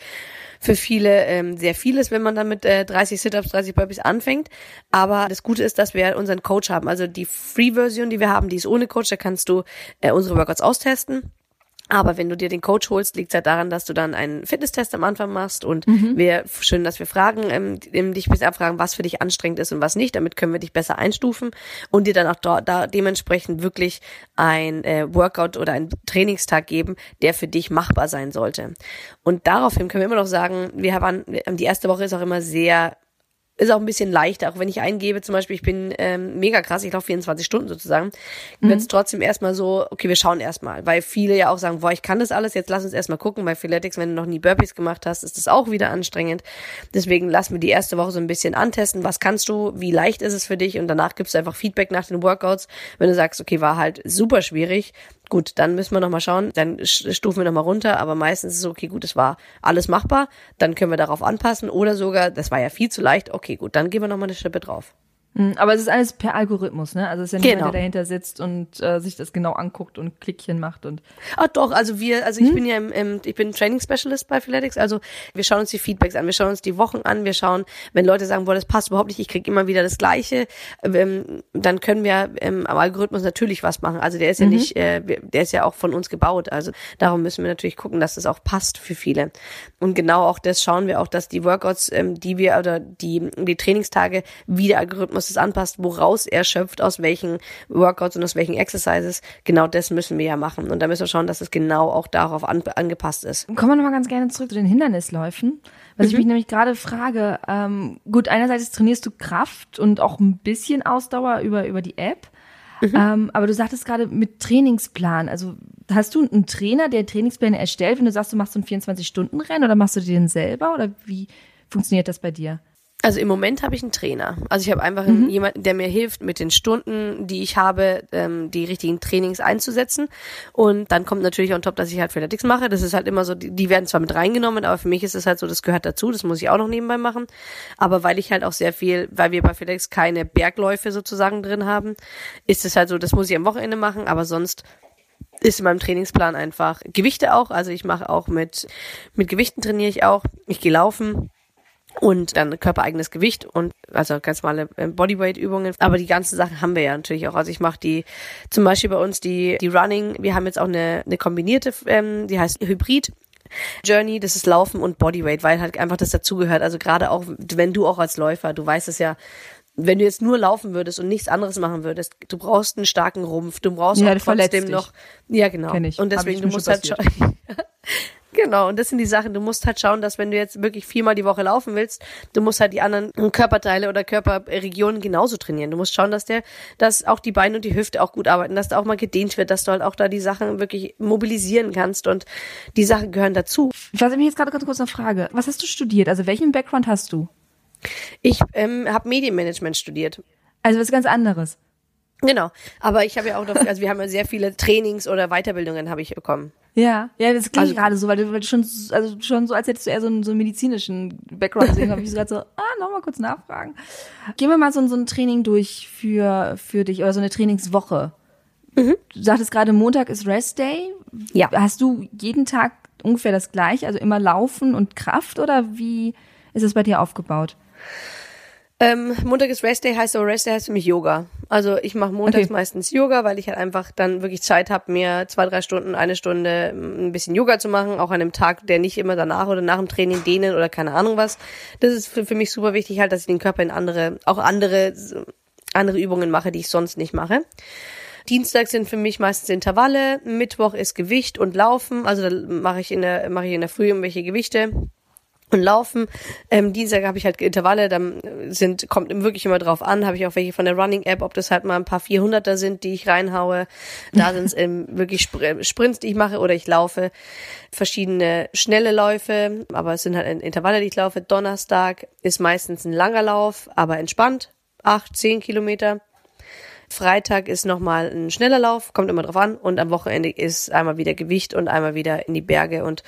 für viele ähm, sehr viel ist, wenn man dann mit äh, 30 Sit-Ups, 30 Burpees anfängt. Aber das Gute ist, dass wir unseren Coach haben. Also die Free-Version, die wir haben, die ist ohne Coach, da kannst du äh, unsere Workouts austesten. Aber wenn du dir den Coach holst, liegt es halt daran, dass du dann einen Fitnesstest am Anfang machst und mhm. wir schön, dass wir fragen, ähm, dich bis abfragen, was für dich anstrengend ist und was nicht. Damit können wir dich besser einstufen und dir dann auch da, da dementsprechend wirklich ein äh, Workout oder einen Trainingstag geben, der für dich machbar sein sollte. Und daraufhin können wir immer noch sagen, wir haben die erste Woche ist auch immer sehr ist auch ein bisschen leichter, auch wenn ich eingebe, zum Beispiel, ich bin ähm, mega krass, ich laufe 24 Stunden sozusagen, mhm. wird es trotzdem erstmal so, okay, wir schauen erstmal, weil viele ja auch sagen, boah, ich kann das alles, jetzt lass uns erstmal gucken, bei Philetics, wenn du noch nie Burpees gemacht hast, ist das auch wieder anstrengend. Deswegen lass mir die erste Woche so ein bisschen antesten, was kannst du, wie leicht ist es für dich und danach gibst du einfach Feedback nach den Workouts. Wenn du sagst, okay, war halt super schwierig, gut, dann müssen wir nochmal schauen, dann stufen wir nochmal runter, aber meistens ist es okay, gut, es war alles machbar, dann können wir darauf anpassen oder sogar, das war ja viel zu leicht, okay, gut, dann gehen wir nochmal eine Schippe drauf. Hm, aber es ist alles per Algorithmus, ne? Also es ist ja niemand, genau. der dahinter sitzt und äh, sich das genau anguckt und Klickchen macht und. Ah doch, also wir, also ich hm? bin ja im, im, ich bin Training Specialist bei Philetics, also wir schauen uns die Feedbacks an, wir schauen uns die Wochen an, wir schauen, wenn Leute sagen, boah, das passt überhaupt nicht, ich krieg immer wieder das Gleiche, ähm, dann können wir ähm, am Algorithmus natürlich was machen. Also der ist ja mhm. nicht, äh, der ist ja auch von uns gebaut. Also darum müssen wir natürlich gucken, dass das auch passt für viele. Und genau auch das schauen wir auch, dass die Workouts, ähm, die wir oder die die Trainingstage, wie der Algorithmus es anpasst, woraus er schöpft, aus welchen Workouts und aus welchen Exercises. Genau das müssen wir ja machen. Und da müssen wir schauen, dass es genau auch darauf an, angepasst ist. Kommen wir nochmal ganz gerne zurück zu den Hindernisläufen. Was mhm. ich mich nämlich gerade frage, ähm, gut, einerseits trainierst du Kraft und auch ein bisschen Ausdauer über, über die App. Mhm. Ähm, aber du sagtest gerade mit Trainingsplan. Also hast du einen Trainer, der Trainingspläne erstellt, wenn du sagst, du machst so ein 24-Stunden-Rennen oder machst du den selber oder wie funktioniert das bei dir? Also im Moment habe ich einen Trainer. Also ich habe einfach mhm. jemanden, der mir hilft, mit den Stunden, die ich habe, ähm, die richtigen Trainings einzusetzen. Und dann kommt natürlich on top, dass ich halt Fanatics mache. Das ist halt immer so, die, die werden zwar mit reingenommen, aber für mich ist es halt so, das gehört dazu. Das muss ich auch noch nebenbei machen. Aber weil ich halt auch sehr viel, weil wir bei Fanatics keine Bergläufe sozusagen drin haben, ist es halt so, das muss ich am Wochenende machen. Aber sonst ist in meinem Trainingsplan einfach Gewichte auch. Also ich mache auch mit, mit Gewichten trainiere ich auch. Ich gehe laufen und dann körpereigenes Gewicht und also ganz normale äh, Bodyweight-Übungen. Aber die ganzen Sachen haben wir ja natürlich auch. Also ich mache die zum Beispiel bei uns die die Running. Wir haben jetzt auch eine eine kombinierte, ähm, die heißt Hybrid. Journey, das ist Laufen und Bodyweight, weil halt einfach das dazugehört. Also gerade auch, wenn du auch als Läufer, du weißt es ja, wenn du jetzt nur laufen würdest und nichts anderes machen würdest, du brauchst einen starken Rumpf, du brauchst ja, auch trotzdem noch, ja genau. Und deswegen du musst halt schon, Genau, und das sind die Sachen, du musst halt schauen, dass wenn du jetzt wirklich viermal die Woche laufen willst, du musst halt die anderen Körperteile oder Körperregionen genauso trainieren. Du musst schauen, dass der, dass auch die Beine und die Hüfte auch gut arbeiten, dass da auch mal gedehnt wird, dass du halt auch da die Sachen wirklich mobilisieren kannst und die Sachen gehören dazu. Ich weiß mich jetzt gerade ganz kurz eine Frage. Was hast du studiert? Also welchen Background hast du? Ich ähm, habe Medienmanagement studiert. Also was ganz anderes. Genau, aber ich habe ja auch noch, also wir haben ja sehr viele Trainings oder Weiterbildungen habe ich bekommen. Ja, ja, das klingt also, gerade so, weil du, weil du schon, also schon so, als hättest du eher so einen, so einen medizinischen Background. Deswegen habe ich so gerade so, ah, nochmal kurz nachfragen. Gehen wir mal so, so ein Training durch für, für dich oder so eine Trainingswoche. Mhm. Du sagtest gerade, Montag ist Rest Day. Ja. Hast du jeden Tag ungefähr das gleiche, also immer Laufen und Kraft oder wie ist es bei dir aufgebaut? Ähm, Montag ist Rest Day, heißt aber Rest Day heißt für mich Yoga. Also ich mache montags okay. meistens Yoga, weil ich halt einfach dann wirklich Zeit habe, mir zwei, drei Stunden, eine Stunde ein bisschen Yoga zu machen, auch an einem Tag, der nicht immer danach oder nach dem Training dehnen oder keine Ahnung was. Das ist für, für mich super wichtig halt, dass ich den Körper in andere, auch andere, andere Übungen mache, die ich sonst nicht mache. Dienstag sind für mich meistens Intervalle, Mittwoch ist Gewicht und Laufen, also da mache ich in der mache ich in der Früh irgendwelche Gewichte und laufen. Ähm, Dienstag habe ich halt Intervalle, dann sind kommt wirklich immer drauf an, habe ich auch welche von der Running App, ob das halt mal ein paar 400er sind, die ich reinhaue. Da sind es wirklich Sprints, die ich mache oder ich laufe verschiedene schnelle Läufe, aber es sind halt Intervalle, die ich laufe. Donnerstag ist meistens ein langer Lauf, aber entspannt, acht, zehn Kilometer. Freitag ist nochmal ein schneller Lauf, kommt immer drauf an. Und am Wochenende ist einmal wieder Gewicht und einmal wieder in die Berge und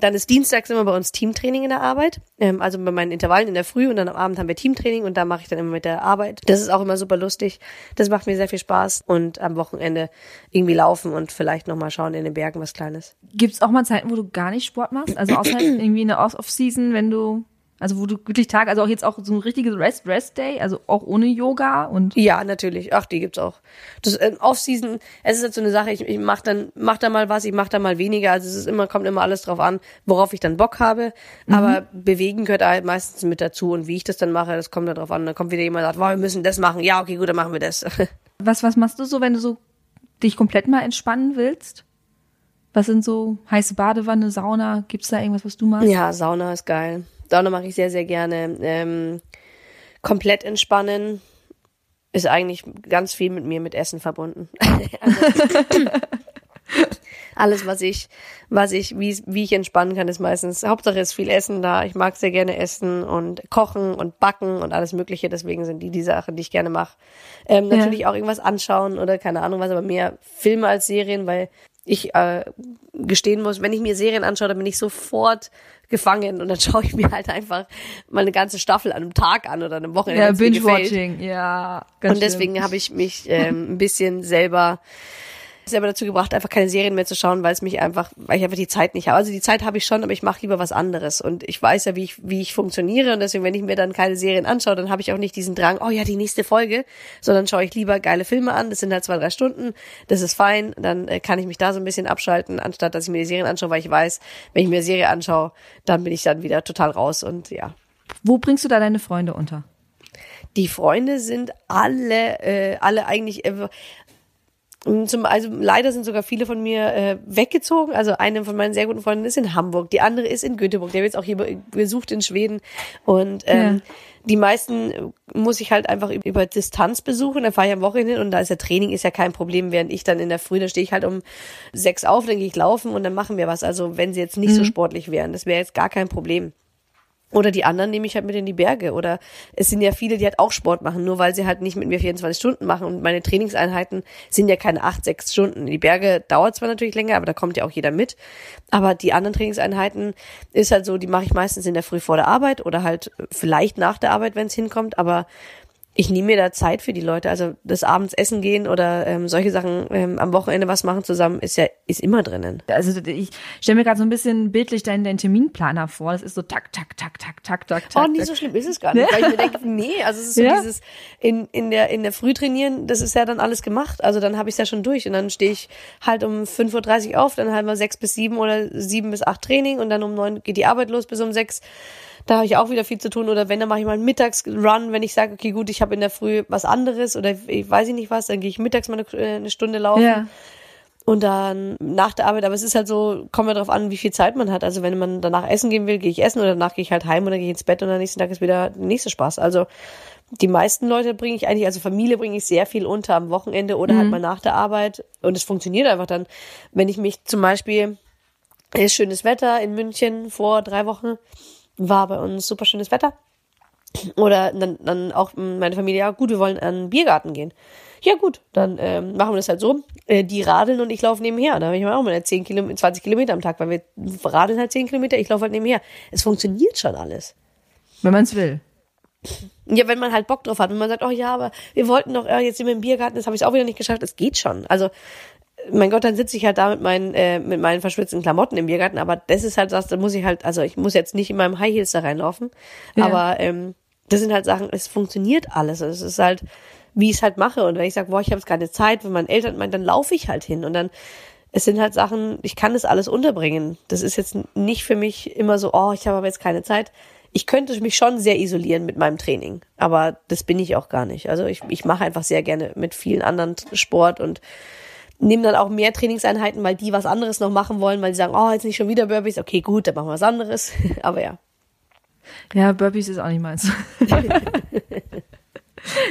dann ist dienstags immer bei uns Teamtraining in der Arbeit, ähm, also bei meinen Intervallen in der Früh und dann am Abend haben wir Teamtraining und da mache ich dann immer mit der Arbeit. Das ist auch immer super lustig. Das macht mir sehr viel Spaß und am Wochenende irgendwie laufen und vielleicht nochmal schauen in den Bergen was Kleines. Gibt's auch mal Zeiten, wo du gar nicht Sport machst? Also außer irgendwie in der Off-Season, wenn du also wo du wirklich Tag, also auch jetzt auch so ein richtiges Rest Rest Day, also auch ohne Yoga und ja natürlich, ach die gibt's auch. Das äh, Off Season, es ist halt so eine Sache, ich, ich mach dann mach da mal was, ich mach da mal weniger, also es ist immer kommt immer alles drauf an, worauf ich dann Bock habe, mhm. aber bewegen gehört halt meistens mit dazu und wie ich das dann mache, das kommt da drauf an, dann kommt wieder jemand und sagt, wow, wir müssen das machen. Ja, okay, gut, dann machen wir das. Was was machst du so, wenn du so dich komplett mal entspannen willst? Was sind so heiße Badewanne, Sauna? Gibt's da irgendwas, was du machst? Ja, Sauna ist geil. Sauna mache ich sehr, sehr gerne. Ähm, komplett entspannen ist eigentlich ganz viel mit mir, mit Essen verbunden. also, alles, was ich, was ich, wie, wie ich entspannen kann, ist meistens, Hauptsache ist viel Essen da. Ich mag sehr gerne essen und kochen und backen und alles Mögliche. Deswegen sind die die Sachen, die ich gerne mache. Ähm, natürlich ja. auch irgendwas anschauen oder keine Ahnung was, aber mehr Filme als Serien, weil ich äh, gestehen muss, wenn ich mir Serien anschaue, dann bin ich sofort gefangen und dann schaue ich mir halt einfach mal eine ganze Staffel an einem Tag an oder an einem Wochenende. Ja, Binge-Watching, ja. Ganz und deswegen habe ich mich ähm, ein bisschen selber selber dazu gebracht, einfach keine Serien mehr zu schauen, weil es mich einfach, weil ich einfach die Zeit nicht habe. Also die Zeit habe ich schon, aber ich mache lieber was anderes. Und ich weiß ja, wie ich, wie ich funktioniere. Und deswegen, wenn ich mir dann keine Serien anschaue, dann habe ich auch nicht diesen Drang, oh ja, die nächste Folge, sondern schaue ich lieber geile Filme an. Das sind halt zwei, drei Stunden. Das ist fein. Dann äh, kann ich mich da so ein bisschen abschalten, anstatt dass ich mir die Serien anschaue, weil ich weiß, wenn ich mir eine Serie anschaue, dann bin ich dann wieder total raus und ja. Wo bringst du da deine Freunde unter? Die Freunde sind alle, äh, alle eigentlich, äh, zum, also leider sind sogar viele von mir äh, weggezogen. Also eine von meinen sehr guten Freunden ist in Hamburg, die andere ist in Göteborg, der wird jetzt auch hier besucht in Schweden. Und ähm, ja. die meisten muss ich halt einfach über Distanz besuchen. Da fahre ich am Wochenende hin und da ist ja Training ist ja kein Problem, während ich dann in der Früh, da stehe ich halt um sechs auf, dann gehe ich laufen und dann machen wir was. Also wenn sie jetzt nicht mhm. so sportlich wären, das wäre jetzt gar kein Problem. Oder die anderen nehme ich halt mit in die Berge. Oder es sind ja viele, die halt auch Sport machen, nur weil sie halt nicht mit mir 24 Stunden machen. Und meine Trainingseinheiten sind ja keine acht, sechs Stunden. Die Berge dauert zwar natürlich länger, aber da kommt ja auch jeder mit. Aber die anderen Trainingseinheiten ist halt so, die mache ich meistens in der Früh vor der Arbeit oder halt vielleicht nach der Arbeit, wenn es hinkommt. Aber ich nehme mir da Zeit für die Leute. Also das abends essen gehen oder ähm, solche Sachen ähm, am Wochenende was machen zusammen ist ja ist immer drinnen. Also ich stelle mir gerade so ein bisschen bildlich deinen, deinen Terminplaner vor. Das ist so tak tak tak tak tak tak tak. Oh, nicht so schlimm ist es gar nicht, weil ich mir denke, nee, also es ist so ja? dieses in in der in der Früh trainieren, das ist ja dann alles gemacht. Also dann habe ich es ja schon durch und dann stehe ich halt um 5:30 Uhr auf, dann halt mal sechs bis sieben oder sieben bis acht Training und dann um neun geht die Arbeit los bis um sechs da habe ich auch wieder viel zu tun. Oder wenn, dann mache ich mal einen Mittagsrun, wenn ich sage, okay, gut, ich habe in der Früh was anderes oder ich weiß ich nicht was, dann gehe ich mittags mal eine, äh, eine Stunde laufen. Ja. Und dann nach der Arbeit, aber es ist halt so, kommt ja darauf an, wie viel Zeit man hat. Also wenn man danach essen gehen will, gehe ich essen oder danach gehe ich halt heim oder gehe ich ins Bett und am nächsten Tag ist wieder der nächste Spaß. Also die meisten Leute bringe ich eigentlich, also Familie bringe ich sehr viel unter am Wochenende oder halt mhm. halt mal nach der Arbeit. Und es funktioniert einfach dann, wenn ich mich zum Beispiel, es ist schönes Wetter in München vor drei Wochen, war bei uns super schönes Wetter. Oder dann, dann auch meine Familie, ja gut, wir wollen an den Biergarten gehen. Ja gut, dann ähm, machen wir das halt so. Äh, die radeln und ich laufe nebenher. Da habe ich mir auch mal 10 Kilometer, 20 Kilometer am Tag, weil wir radeln halt 10 Kilometer, ich laufe halt nebenher. Es funktioniert schon alles. Wenn man es will. Ja, wenn man halt Bock drauf hat. Wenn man sagt, oh ja, aber wir wollten doch, äh, jetzt sind wir im Biergarten, das habe ich auch wieder nicht geschafft. Es geht schon. Also mein Gott, dann sitze ich halt da mit meinen, äh, mit meinen verschwitzten Klamotten im Biergarten, aber das ist halt das, da muss ich halt, also ich muss jetzt nicht in meinem High Heels da reinlaufen, ja. aber ähm, das sind halt Sachen, es funktioniert alles. Es ist halt, wie ich es halt mache. Und wenn ich sage, boah, ich habe keine Zeit, wenn meine Eltern meinen, dann laufe ich halt hin. Und dann, es sind halt Sachen, ich kann das alles unterbringen. Das ist jetzt nicht für mich immer so, oh, ich habe aber jetzt keine Zeit. Ich könnte mich schon sehr isolieren mit meinem Training, aber das bin ich auch gar nicht. Also ich, ich mache einfach sehr gerne mit vielen anderen Sport und nehmen dann auch mehr Trainingseinheiten, weil die was anderes noch machen wollen, weil sie sagen, oh, jetzt nicht schon wieder Burpees. Okay, gut, dann machen wir was anderes. Aber ja. Ja, Burpees ist auch nicht meins.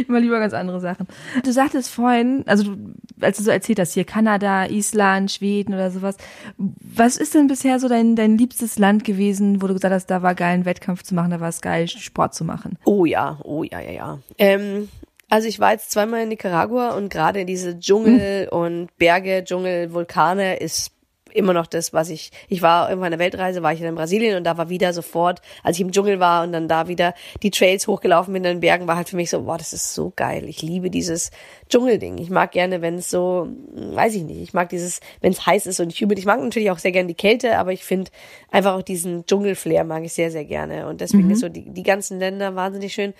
Immer lieber ganz andere Sachen. Du sagtest vorhin, also du, als du so erzählt hast, hier Kanada, Island, Schweden oder sowas. Was ist denn bisher so dein, dein liebstes Land gewesen, wo du gesagt hast, da war geil, einen Wettkampf zu machen, da war es geil, Sport zu machen? Oh ja, oh ja, ja, ja. Ähm, also ich war jetzt zweimal in Nicaragua und gerade diese Dschungel mhm. und Berge, Dschungel, Vulkane ist immer noch das, was ich, ich war irgendwann eine Weltreise, war ich in Brasilien und da war wieder sofort, als ich im Dschungel war und dann da wieder die Trails hochgelaufen bin in den Bergen, war halt für mich so, boah, das ist so geil. Ich liebe dieses Dschungelding. Ich mag gerne, wenn es so, weiß ich nicht, ich mag dieses, wenn es heiß ist und humid. Ich mag natürlich auch sehr gerne die Kälte, aber ich finde einfach auch diesen Dschungelflair mag ich sehr, sehr gerne und deswegen mhm. ist so die, die ganzen Länder wahnsinnig schön.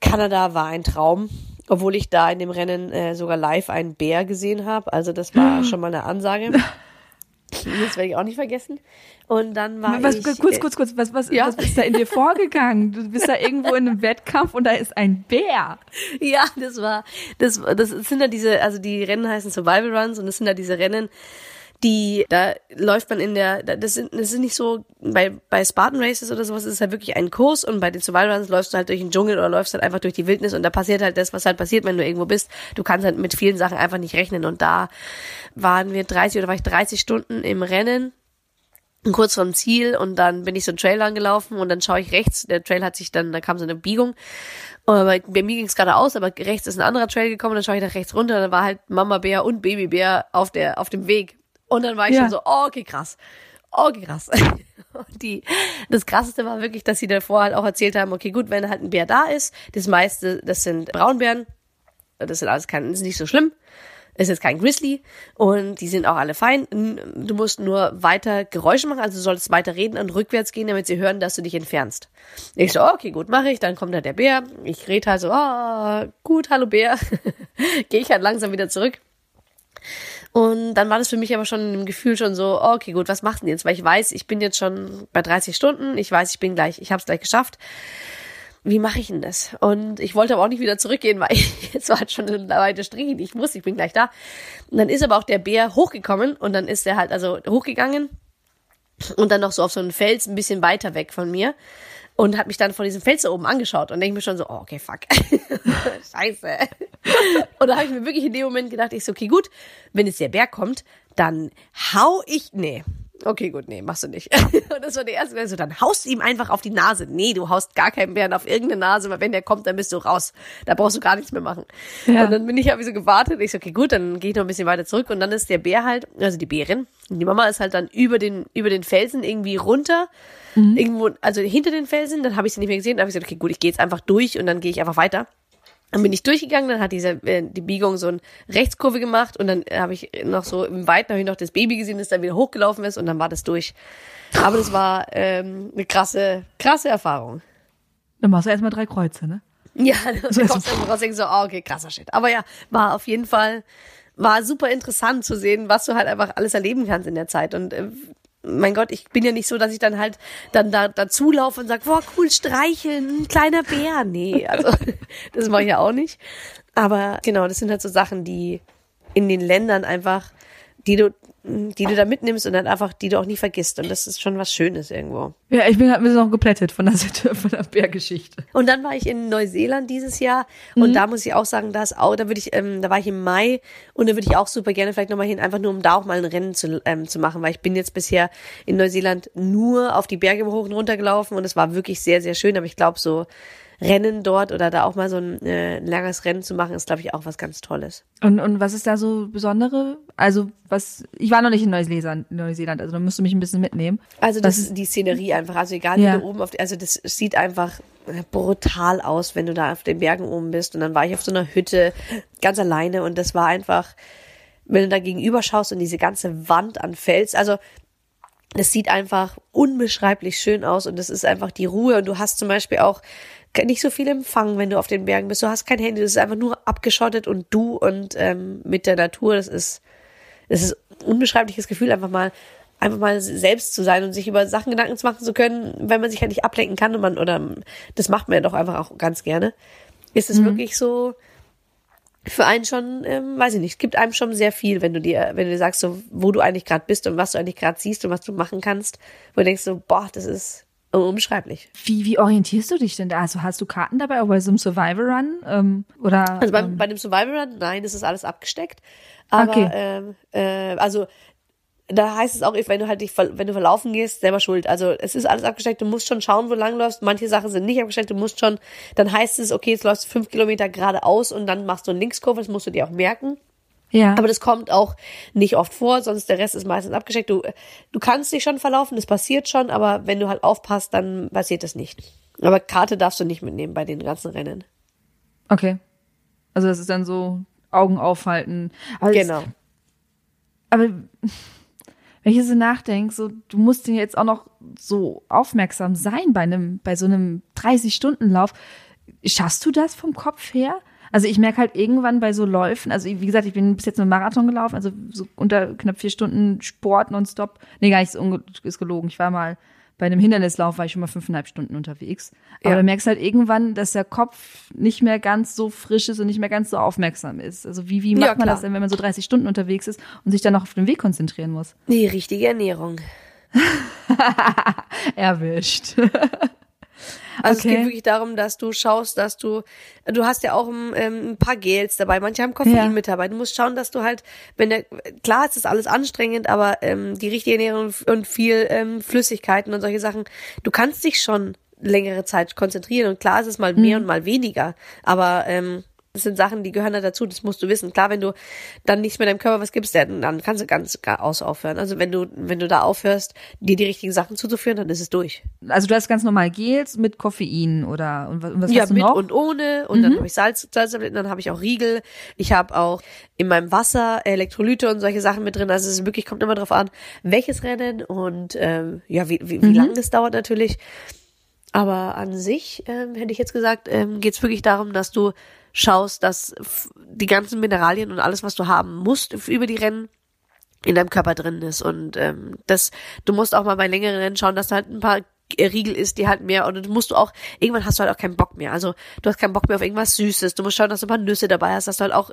Kanada war ein Traum, obwohl ich da in dem Rennen äh, sogar live einen Bär gesehen habe. Also das war schon mal eine Ansage. Das werde ich auch nicht vergessen. Und dann war was, ich... Kurz, kurz, kurz. Was, was, ja? was ist da in dir vorgegangen? Du bist da irgendwo in einem Wettkampf und da ist ein Bär. Ja, das war... Das, das sind da diese... Also die Rennen heißen Survival Runs und das sind da diese Rennen die, da läuft man in der, das sind, das sind nicht so, bei, bei Spartan Races oder sowas ist es halt wirklich ein Kurs und bei den Survival Runs läufst du halt durch den Dschungel oder läufst halt einfach durch die Wildnis und da passiert halt das, was halt passiert, wenn du irgendwo bist. Du kannst halt mit vielen Sachen einfach nicht rechnen und da waren wir 30 oder war ich 30 Stunden im Rennen kurz vom Ziel und dann bin ich so einen Trail angelaufen und dann schaue ich rechts, der Trail hat sich dann, da kam so eine Biegung aber bei mir ging es geradeaus, aber rechts ist ein anderer Trail gekommen, dann schaue ich nach rechts runter, dann war halt Mama Bär und Baby Bär auf der, auf dem Weg. Und dann war ich ja. schon so, oh, okay, krass. Oh, okay, krass. die, das krasseste war wirklich, dass sie davor halt auch erzählt haben, okay, gut, wenn halt ein Bär da ist, das meiste, das sind Braunbären, das sind alles kein, ist nicht so schlimm ist jetzt kein Grizzly und die sind auch alle fein. Du musst nur weiter Geräusche machen, also du solltest weiter reden und rückwärts gehen, damit sie hören, dass du dich entfernst. Ich so, okay, gut, mache ich. Dann kommt da der Bär. Ich rede halt so, ah, oh, gut, hallo Bär. Gehe ich halt langsam wieder zurück. Und dann war das für mich aber schon im Gefühl schon so, okay, gut, was macht denn jetzt? Weil ich weiß, ich bin jetzt schon bei 30 Stunden, ich weiß, ich bin gleich, ich habe es gleich geschafft wie mache ich denn das? Und ich wollte aber auch nicht wieder zurückgehen, weil jetzt war halt schon eine weite Strecke, ich muss, ich bin gleich da. Und dann ist aber auch der Bär hochgekommen und dann ist er halt also hochgegangen und dann noch so auf so einen Fels ein bisschen weiter weg von mir und hat mich dann von diesem da oben angeschaut und denke mir schon so, oh, okay, fuck. Scheiße. und da habe ich mir wirklich in dem Moment gedacht, ich so, okay, gut, wenn jetzt der Bär kommt, dann hau ich, nee, Okay, gut, nee, machst du nicht. und das war der erste, der so, dann haust du ihm einfach auf die Nase. Nee, du haust gar keinen Bären auf irgendeine Nase, weil wenn der kommt, dann bist du raus. Da brauchst du gar nichts mehr machen. Ja. Und dann bin ich, habe ich so gewartet. Ich so, okay, gut, dann gehe ich noch ein bisschen weiter zurück. Und dann ist der Bär halt, also die Bärin, die Mama ist halt dann über den, über den Felsen irgendwie runter. Mhm. Irgendwo, also hinter den Felsen, dann habe ich sie nicht mehr gesehen. Dann habe ich gesagt, okay, gut, ich gehe jetzt einfach durch und dann gehe ich einfach weiter. Dann bin ich durchgegangen, dann hat diese äh, die Biegung so eine Rechtskurve gemacht und dann habe ich noch so im Weiten habe ich noch das Baby gesehen, das dann wieder hochgelaufen ist und dann war das durch. Aber das war ähm, eine krasse, krasse Erfahrung. Dann machst du erstmal drei Kreuze, ne? Ja, dann kommst du raus und so, oh, okay, krasser Shit. Aber ja, war auf jeden Fall, war super interessant zu sehen, was du halt einfach alles erleben kannst in der Zeit. Und äh, mein Gott, ich bin ja nicht so, dass ich dann halt dann da dazu laufe und sage, boah, cool, streicheln, ein kleiner Bär. Nee, also das mache ich ja auch nicht. Aber genau, das sind halt so Sachen, die in den Ländern einfach, die du die du da mitnimmst und dann einfach, die du auch nie vergisst. Und das ist schon was Schönes irgendwo. Ja, ich bin halt ein bisschen noch geplättet von der, von der Bärgeschichte. Und dann war ich in Neuseeland dieses Jahr und mhm. da muss ich auch sagen, da ist auch, da würde ich, ähm, da war ich im Mai und da würde ich auch super gerne vielleicht nochmal hin, einfach nur um da auch mal ein Rennen zu, ähm, zu machen, weil ich bin jetzt bisher in Neuseeland nur auf die Berge hoch und runter gelaufen und es war wirklich sehr, sehr schön, aber ich glaube so, Rennen dort oder da auch mal so ein äh, langes Rennen zu machen, ist, glaube ich, auch was ganz Tolles. Und, und was ist da so Besondere? Also, was, ich war noch nicht in Neuseeland, Neuseeland also da müsst du mich ein bisschen mitnehmen. Also, das ist die Szenerie einfach. Also, egal, ja. wie du oben auf, die, also, das sieht einfach äh, brutal aus, wenn du da auf den Bergen oben bist. Und dann war ich auf so einer Hütte ganz alleine und das war einfach, wenn du da gegenüber schaust und diese ganze Wand an Fels, also es sieht einfach unbeschreiblich schön aus und es ist einfach die Ruhe und du hast zum Beispiel auch nicht so viel Empfang, wenn du auf den Bergen bist. Du hast kein Handy, das ist einfach nur abgeschottet und du und ähm, mit der Natur. Das ist, das ist ein unbeschreibliches Gefühl, einfach mal, einfach mal selbst zu sein und sich über Sachen Gedanken zu machen zu können, wenn man sich halt nicht ablenken kann und man, oder das macht man ja doch einfach auch ganz gerne. Ist es mhm. wirklich so für einen schon, ähm, weiß ich nicht, gibt einem schon sehr viel, wenn du dir, wenn du dir sagst, so, wo du eigentlich gerade bist und was du eigentlich gerade siehst und was du machen kannst, wo du denkst so, boah, das ist unbeschreiblich. Wie, wie orientierst du dich denn da? Also hast du Karten dabei auch bei so einem Survival Run? Ähm, oder, also bei, ähm, bei dem Survival Run, nein, das ist alles abgesteckt. Aber okay. ähm, äh, also da heißt es auch, wenn du halt dich, wenn du verlaufen gehst, selber schuld. Also es ist alles abgesteckt, du musst schon schauen, wo lang läufst. Manche Sachen sind nicht abgesteckt, du musst schon, dann heißt es, okay, jetzt läufst du fünf Kilometer geradeaus und dann machst du einen Linkskurve, das musst du dir auch merken. Ja. Aber das kommt auch nicht oft vor, sonst der Rest ist meistens abgesteckt. Du, du kannst dich schon verlaufen, das passiert schon, aber wenn du halt aufpasst, dann passiert das nicht. Aber Karte darfst du nicht mitnehmen bei den ganzen Rennen. Okay. Also das ist dann so Augen aufhalten. Aber genau. Das, aber wenn ich so nachdenke, so du musst jetzt auch noch so aufmerksam sein bei einem bei so einem 30 Stunden Lauf. Schaffst du das vom Kopf her? Also ich merke halt irgendwann bei so Läufen, also wie gesagt, ich bin bis jetzt nur Marathon gelaufen, also so unter knapp vier Stunden Sport nonstop. Nee, gar nicht, ist, ist gelogen. Ich war mal bei einem Hindernislauf war ich schon mal fünfeinhalb Stunden unterwegs. Aber Ja. du merkst halt irgendwann, dass der Kopf nicht mehr ganz so frisch ist und nicht mehr ganz so aufmerksam ist. Also wie, wie macht Ja, man das denn, wenn man so 30 Stunden unterwegs ist und sich dann noch auf den Weg konzentrieren muss? Die richtige Ernährung. Erwischt. Also es Okay. geht wirklich darum, dass du schaust, dass du, du hast ja auch ein, ähm, ein paar Gels dabei, manche haben Koffein Ja. mit dabei. Du musst schauen, dass du halt, wenn der, klar, es ist alles anstrengend, aber ähm, die richtige Ernährung und viel ähm, Flüssigkeiten und solche Sachen, du kannst dich schon längere Zeit konzentrieren und klar ist es mal mehr und mal weniger, aber ähm, das sind Sachen, die gehören da dazu, das musst du wissen. Klar, wenn du dann nichts mehr deinem Körper was gibst, dann dann kannst du ganz aus aufhören. Also wenn du, wenn du da aufhörst, dir die richtigen Sachen zuzuführen, dann ist es durch. Also du hast ganz normal Gels mit Koffein oder und was, ja, hast du mit noch? und ohne. Und dann habe ich Salz, Salztabletten, dann habe ich auch Riegel. Ich habe auch in meinem Wasser Elektrolyte und solche Sachen mit drin. Also es wirklich, kommt immer drauf an, welches Rennen und ähm, ja, wie, wie, wie lange das dauert natürlich. Aber an sich, ähm, hätte ich jetzt gesagt, ähm, geht es wirklich darum, dass du schaust, dass die ganzen Mineralien und alles, was du haben musst über die Rennen, in deinem Körper drin ist. Und ähm, das, du musst auch mal bei längeren Rennen schauen, dass du halt ein paar äh, Riegel isst, die halt mehr, und du musst du auch, irgendwann hast du halt auch keinen Bock mehr. Also du hast keinen Bock mehr auf irgendwas Süßes. Du musst schauen, dass du ein paar Nüsse dabei hast, dass du halt auch,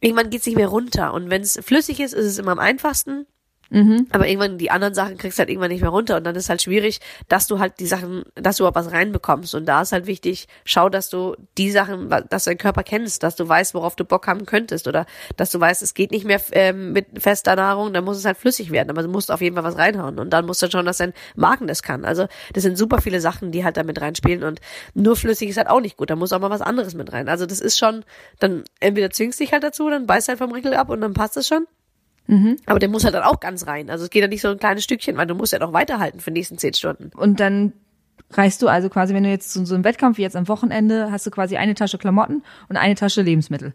irgendwann geht's nicht mehr runter. Und wenn es flüssig ist, ist es immer am einfachsten. Mhm. Aber irgendwann die anderen Sachen kriegst du halt irgendwann nicht mehr runter und dann ist halt schwierig, dass du halt die Sachen, dass du überhaupt was reinbekommst. Und da ist halt wichtig, schau, dass du die Sachen, dass du deinen Körper kennst, dass du weißt, worauf du Bock haben könntest oder dass du weißt, es geht nicht mehr ähm, mit fester Nahrung, dann muss es halt flüssig werden. Aber du musst auf jeden Fall was reinhauen und dann musst du schauen, dass dein Magen das kann. Also das sind super viele Sachen, die halt da mit reinspielen und nur flüssig ist halt auch nicht gut. Da muss auch mal was anderes mit rein. Also das ist schon, dann entweder zwingst dich halt dazu, dann beißt halt vom Riegel ab und dann passt es schon. Aber der muss halt dann auch ganz rein. Also es geht ja nicht so ein kleines Stückchen, weil du musst ja noch weiterhalten für die nächsten zehn Stunden. Und dann reichst du also quasi, wenn du jetzt so, so einen Wettkampf wie jetzt am Wochenende, hast du quasi eine Tasche Klamotten und eine Tasche Lebensmittel.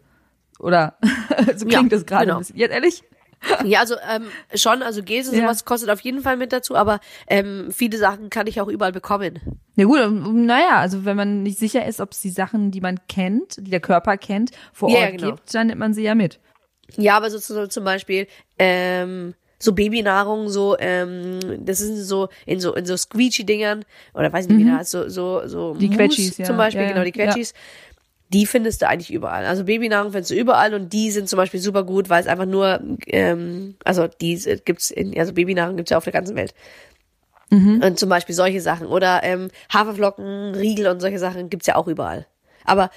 Oder so Ja, klingt das gerade genau. ein bisschen. Jetzt ehrlich? Ja, also ähm, schon, also Gels und Ja. sowas kostet auf jeden Fall mit dazu, aber ähm, viele Sachen kann ich auch überall bekommen. Ja gut, ähm, naja, also wenn man nicht sicher ist, ob es die Sachen, die man kennt, die der Körper kennt, vor Ja, Ort ja, genau. gibt, dann nimmt man sie ja mit. Ja, aber so, so zum Beispiel ähm, so Babynahrung, so ähm, das sind so in so in so Squeegee-Dingern oder weiß nicht, wie das heißt, so so so Mhm. Die Mousse Quetschis, ja. zum Beispiel, Ja, ja. genau die Quetschis. Die findest du eigentlich überall. Also Babynahrung findest du überall und die sind zum Beispiel super gut, weil es einfach nur, ähm, also die gibt's in, also Babynahrung gibt's ja auf der ganzen Welt. Und zum Beispiel solche Sachen. Oder ähm, Haferflocken, Riegel und solche Sachen gibt's ja auch überall. Aber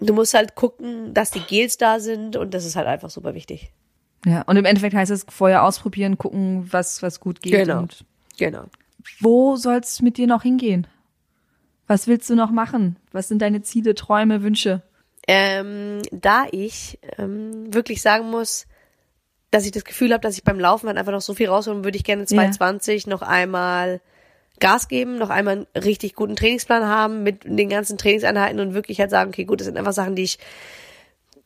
du musst halt gucken, dass die Gels da sind und das ist halt einfach super wichtig. Ja, und im Endeffekt heißt es vorher ausprobieren, gucken, was was gut geht. Genau. Und Genau. wo soll's mit dir noch hingehen? Was willst du noch machen? Was sind deine Ziele, Träume, Wünsche? Ähm, da ich ähm, wirklich sagen muss, dass ich das Gefühl habe, dass ich beim Laufen halt einfach noch so viel rausholen würde ich gerne 2020 noch einmal Gas geben, noch einmal einen richtig guten Trainingsplan haben mit den ganzen Trainingseinheiten und wirklich halt sagen, okay, gut, das sind einfach Sachen, die ich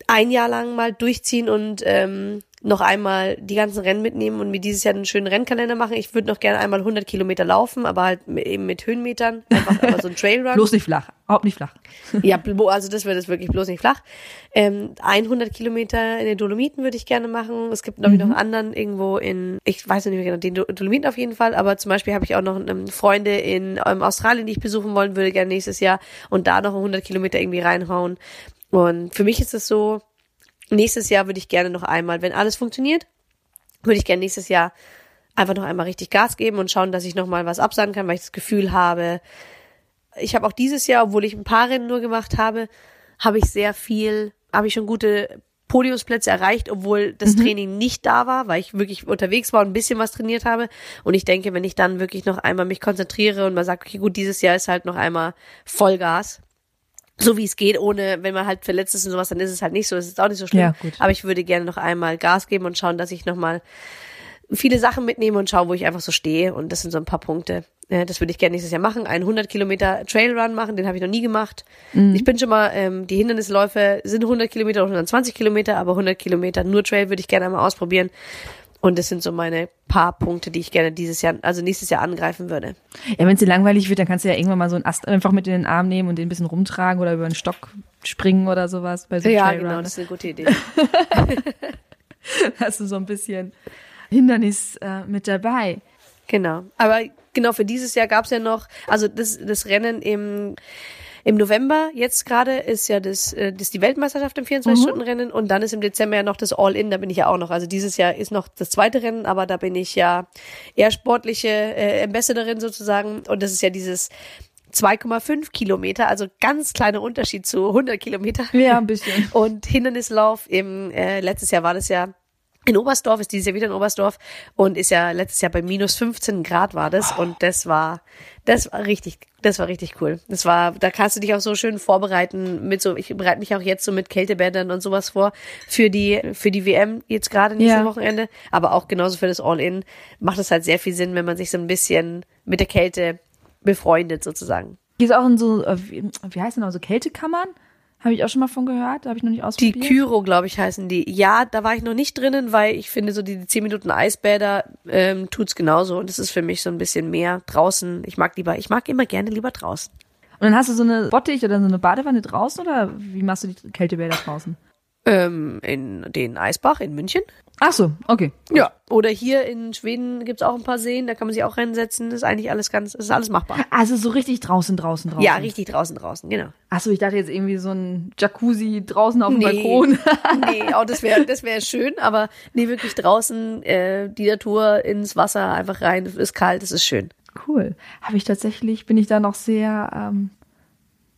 ein Jahr lang mal durchziehen und ähm, noch einmal die ganzen Rennen mitnehmen und mir dieses Jahr einen schönen Rennkalender machen. Ich würde noch gerne einmal 100 Kilometer laufen, aber halt eben mit Höhenmetern, einfach aber so ein Trailrun. Bloß nicht flach, überhaupt nicht flach. Ja, also das wird es wirklich bloß nicht flach. Ähm, 100 Kilometer in den Dolomiten würde ich gerne machen. Es gibt, glaube ich, noch einen anderen irgendwo in, ich weiß nicht mehr genau, den Do- Dolomiten auf jeden Fall, aber zum Beispiel habe ich auch noch ähm, Freunde in ähm, Australien, die ich besuchen wollen würde, gerne nächstes Jahr und da noch 100 Kilometer irgendwie reinhauen. Und für mich ist es so, nächstes Jahr würde ich gerne noch einmal, wenn alles funktioniert, würde ich gerne nächstes Jahr einfach noch einmal richtig Gas geben und schauen, dass ich noch mal was absagen kann, weil ich das Gefühl habe, ich habe auch dieses Jahr, obwohl ich ein paar Rennen nur gemacht habe, habe ich sehr viel, habe ich schon gute Podiumsplätze erreicht, obwohl das Training nicht da war, weil ich wirklich unterwegs war und ein bisschen was trainiert habe. Und ich denke, wenn ich dann wirklich noch einmal mich konzentriere und mal sage, okay, gut, dieses Jahr ist halt noch einmal Vollgas, so wie es geht, ohne, wenn man halt verletzt ist und sowas, dann ist es halt nicht so, das ist auch nicht so schlimm. Ja, gut. Aber ich würde gerne noch einmal Gas geben und schauen, dass ich noch mal viele Sachen mitnehme und schaue, wo ich einfach so stehe. Und das sind so ein paar Punkte. Das würde ich gerne nächstes Jahr machen. Einen 100 Kilometer Trailrun machen, den habe ich noch nie gemacht. Ich bin schon mal, ähm, die Hindernisläufe sind 100 Kilometer oder 120 Kilometer, aber 100 Kilometer nur Trail würde ich gerne einmal ausprobieren. Und das sind so meine paar Punkte, die ich gerne dieses Jahr, also nächstes Jahr angreifen würde. Ja, wenn es dir langweilig wird, dann kannst du ja irgendwann mal so einen Ast einfach mit in den Arm nehmen und den ein bisschen rumtragen oder über einen Stock springen oder sowas bei so Ja, Trailrun. genau, das ist eine gute Idee. hast du so ein bisschen Hindernis äh, mit dabei. Genau. Aber genau für dieses Jahr gab's ja noch, also das, das Rennen im im November jetzt gerade ist ja das, äh, das ist die Weltmeisterschaft im 24-Stunden-Rennen und dann ist im Dezember ja noch das All-In, da bin ich ja auch noch. Also dieses Jahr ist noch das zweite Rennen, aber da bin ich ja eher sportliche äh, Ambassadorin sozusagen und das ist ja dieses 2,5 Kilometer, also ganz kleiner Unterschied zu 100 Kilometer. Ja, ein bisschen. Und Hindernislauf im äh, letztes Jahr war das ja in Oberstdorf, ist dieses Jahr wieder in Oberstdorf und ist ja letztes Jahr bei minus 15 Grad war das und das war, das war richtig, das war richtig cool. Das war, da kannst du dich auch so schön vorbereiten mit so, ich bereite mich auch jetzt so mit Kältebändern und sowas vor für die, für die WM jetzt gerade nächstes Ja. Wochenende, aber auch genauso für das All-In macht es halt sehr viel Sinn, wenn man sich so ein bisschen mit der Kälte befreundet sozusagen. Hier ist auch in so, äh, wie, wie heißt denn auch so Kältekammern? Habe ich auch schon mal von gehört, habe ich noch nicht Die ausprobiert. Kyro, glaube ich, heißen die. Ja, da war ich noch nicht drinnen, weil ich finde, so die 10 Minuten Eisbäder ähm, tut's genauso. Und das ist für mich so ein bisschen mehr draußen. Ich mag lieber, ich mag immer gerne lieber draußen. Und dann hast du so eine Bottich oder so eine Badewanne draußen oder wie machst du die Kältebäder draußen? Ähm, in den Eisbach in München. Ach so, okay. Ja. Oder hier in Schweden gibt's auch ein paar Seen, da kann man sich auch reinsetzen. Das ist eigentlich alles ganz, ist alles machbar. Also so richtig draußen, draußen, draußen. Ja, richtig draußen, draußen, genau. Ach so, ich dachte jetzt irgendwie so ein Jacuzzi draußen auf dem Nee. Balkon. nee, auch das wäre das wäre schön, aber nee, wirklich draußen äh, die Natur ins Wasser einfach rein, es ist kalt, es ist schön. Cool. Habe ich tatsächlich, bin ich da noch sehr, ähm,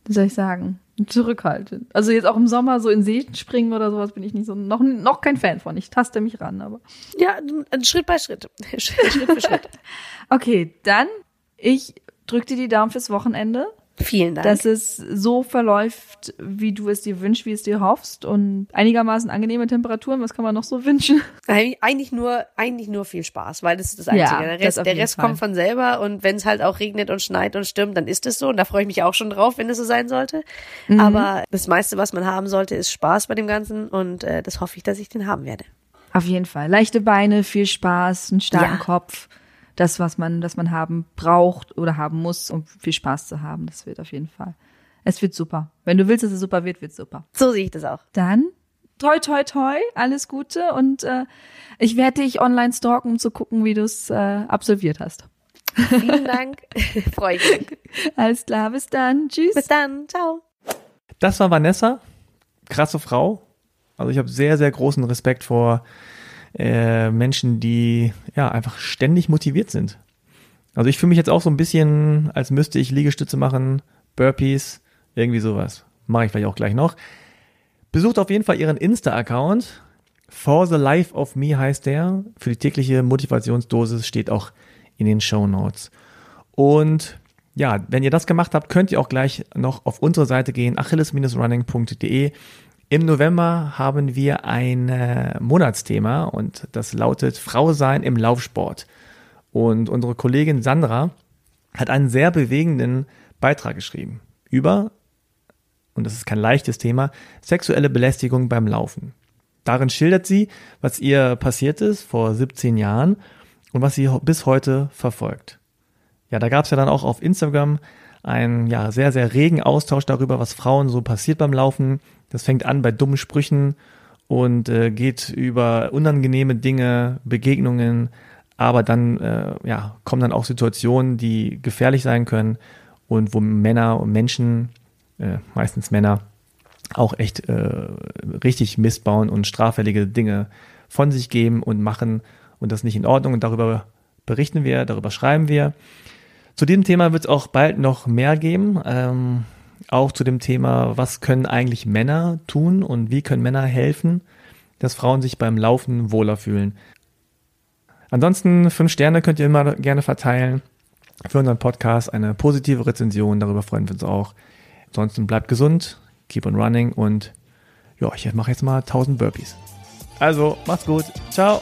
wie soll ich sagen, zurückhaltend. Also jetzt auch im Sommer so in See springen oder sowas bin ich nicht so, noch, noch kein Fan von. Ich taste mich ran, aber. Ja, Schritt bei Schritt. Schritt für Schritt. Okay, dann, ich drück dir die Daumen fürs Wochenende, Vielen Dank. dass es so verläuft, wie du es dir wünschst, wie es dir hoffst und einigermaßen angenehme Temperaturen. Was kann man noch so wünschen? Eig- Eigentlich nur, eigentlich nur viel Spaß, weil das ist das Einzige. Ja, der Rest, der Rest kommt von selber und wenn es halt auch regnet und schneit und stürmt, dann ist es so und da freue ich mich auch schon drauf, wenn es so sein sollte. Mhm. Aber das meiste, was man haben sollte, ist Spaß bei dem Ganzen und äh, das hoffe ich, dass ich den haben werde. Auf jeden Fall. Leichte Beine, viel Spaß, einen starken Ja. Kopf. Das, was man, das man haben braucht oder haben muss, um viel Spaß zu haben. Das wird auf jeden Fall. Es wird super. Wenn du willst, dass es super wird, wird super. So sehe ich das auch. Dann toi toi toi, alles Gute und äh, ich werde dich online stalken, um zu gucken, wie du es äh, absolviert hast. Vielen Dank. freue ich mich. Alles klar, bis dann. Tschüss. Bis dann. Ciao. Das war Vanessa, krasse Frau. Also ich habe sehr, sehr großen Respekt vor äh, Menschen, die ja einfach ständig motiviert sind. Also ich fühle mich jetzt auch so ein bisschen, als müsste ich Liegestütze machen, Burpees, irgendwie sowas. Mache ich vielleicht auch gleich noch. Besucht auf jeden Fall ihren Insta-Account. For the Life of Me heißt der. Für die tägliche Motivationsdosis steht auch in den Show Notes. Und ja, wenn ihr das gemacht habt, könnt ihr auch gleich noch auf unsere Seite gehen, achilles-running.de. Im November haben wir ein äh, Monatsthema und das lautet Frau sein im Laufsport. Und unsere Kollegin Sandra hat einen sehr bewegenden Beitrag geschrieben über, und das ist kein leichtes Thema, sexuelle Belästigung beim Laufen. Darin schildert sie, was ihr passiert ist vor 17 Jahren und was sie bis heute verfolgt. Ja, da gab es ja dann auch auf Instagram einen ja, sehr, sehr regen Austausch darüber, was Frauen so passiert beim Laufen. Das fängt an bei dummen Sprüchen und äh, geht über unangenehme Dinge, Begegnungen, aber dann äh, ja, kommen dann auch Situationen, die gefährlich sein können und wo Männer und Menschen, äh, meistens Männer, auch echt äh, richtig Mist bauen und straffällige Dinge von sich geben und machen und das nicht in Ordnung und darüber berichten wir, darüber schreiben wir. Zu dem Thema wird es auch bald noch mehr geben. Ähm, auch zu dem Thema, was können eigentlich Männer tun und wie können Männer helfen, dass Frauen sich beim Laufen wohler fühlen. Ansonsten fünf Sterne könnt ihr immer gerne verteilen für unseren Podcast, eine positive Rezension, darüber freuen wir uns auch. Ansonsten bleibt gesund, keep on running und ja, ich mache jetzt mal 1000 Burpees. Also, macht's gut. Ciao.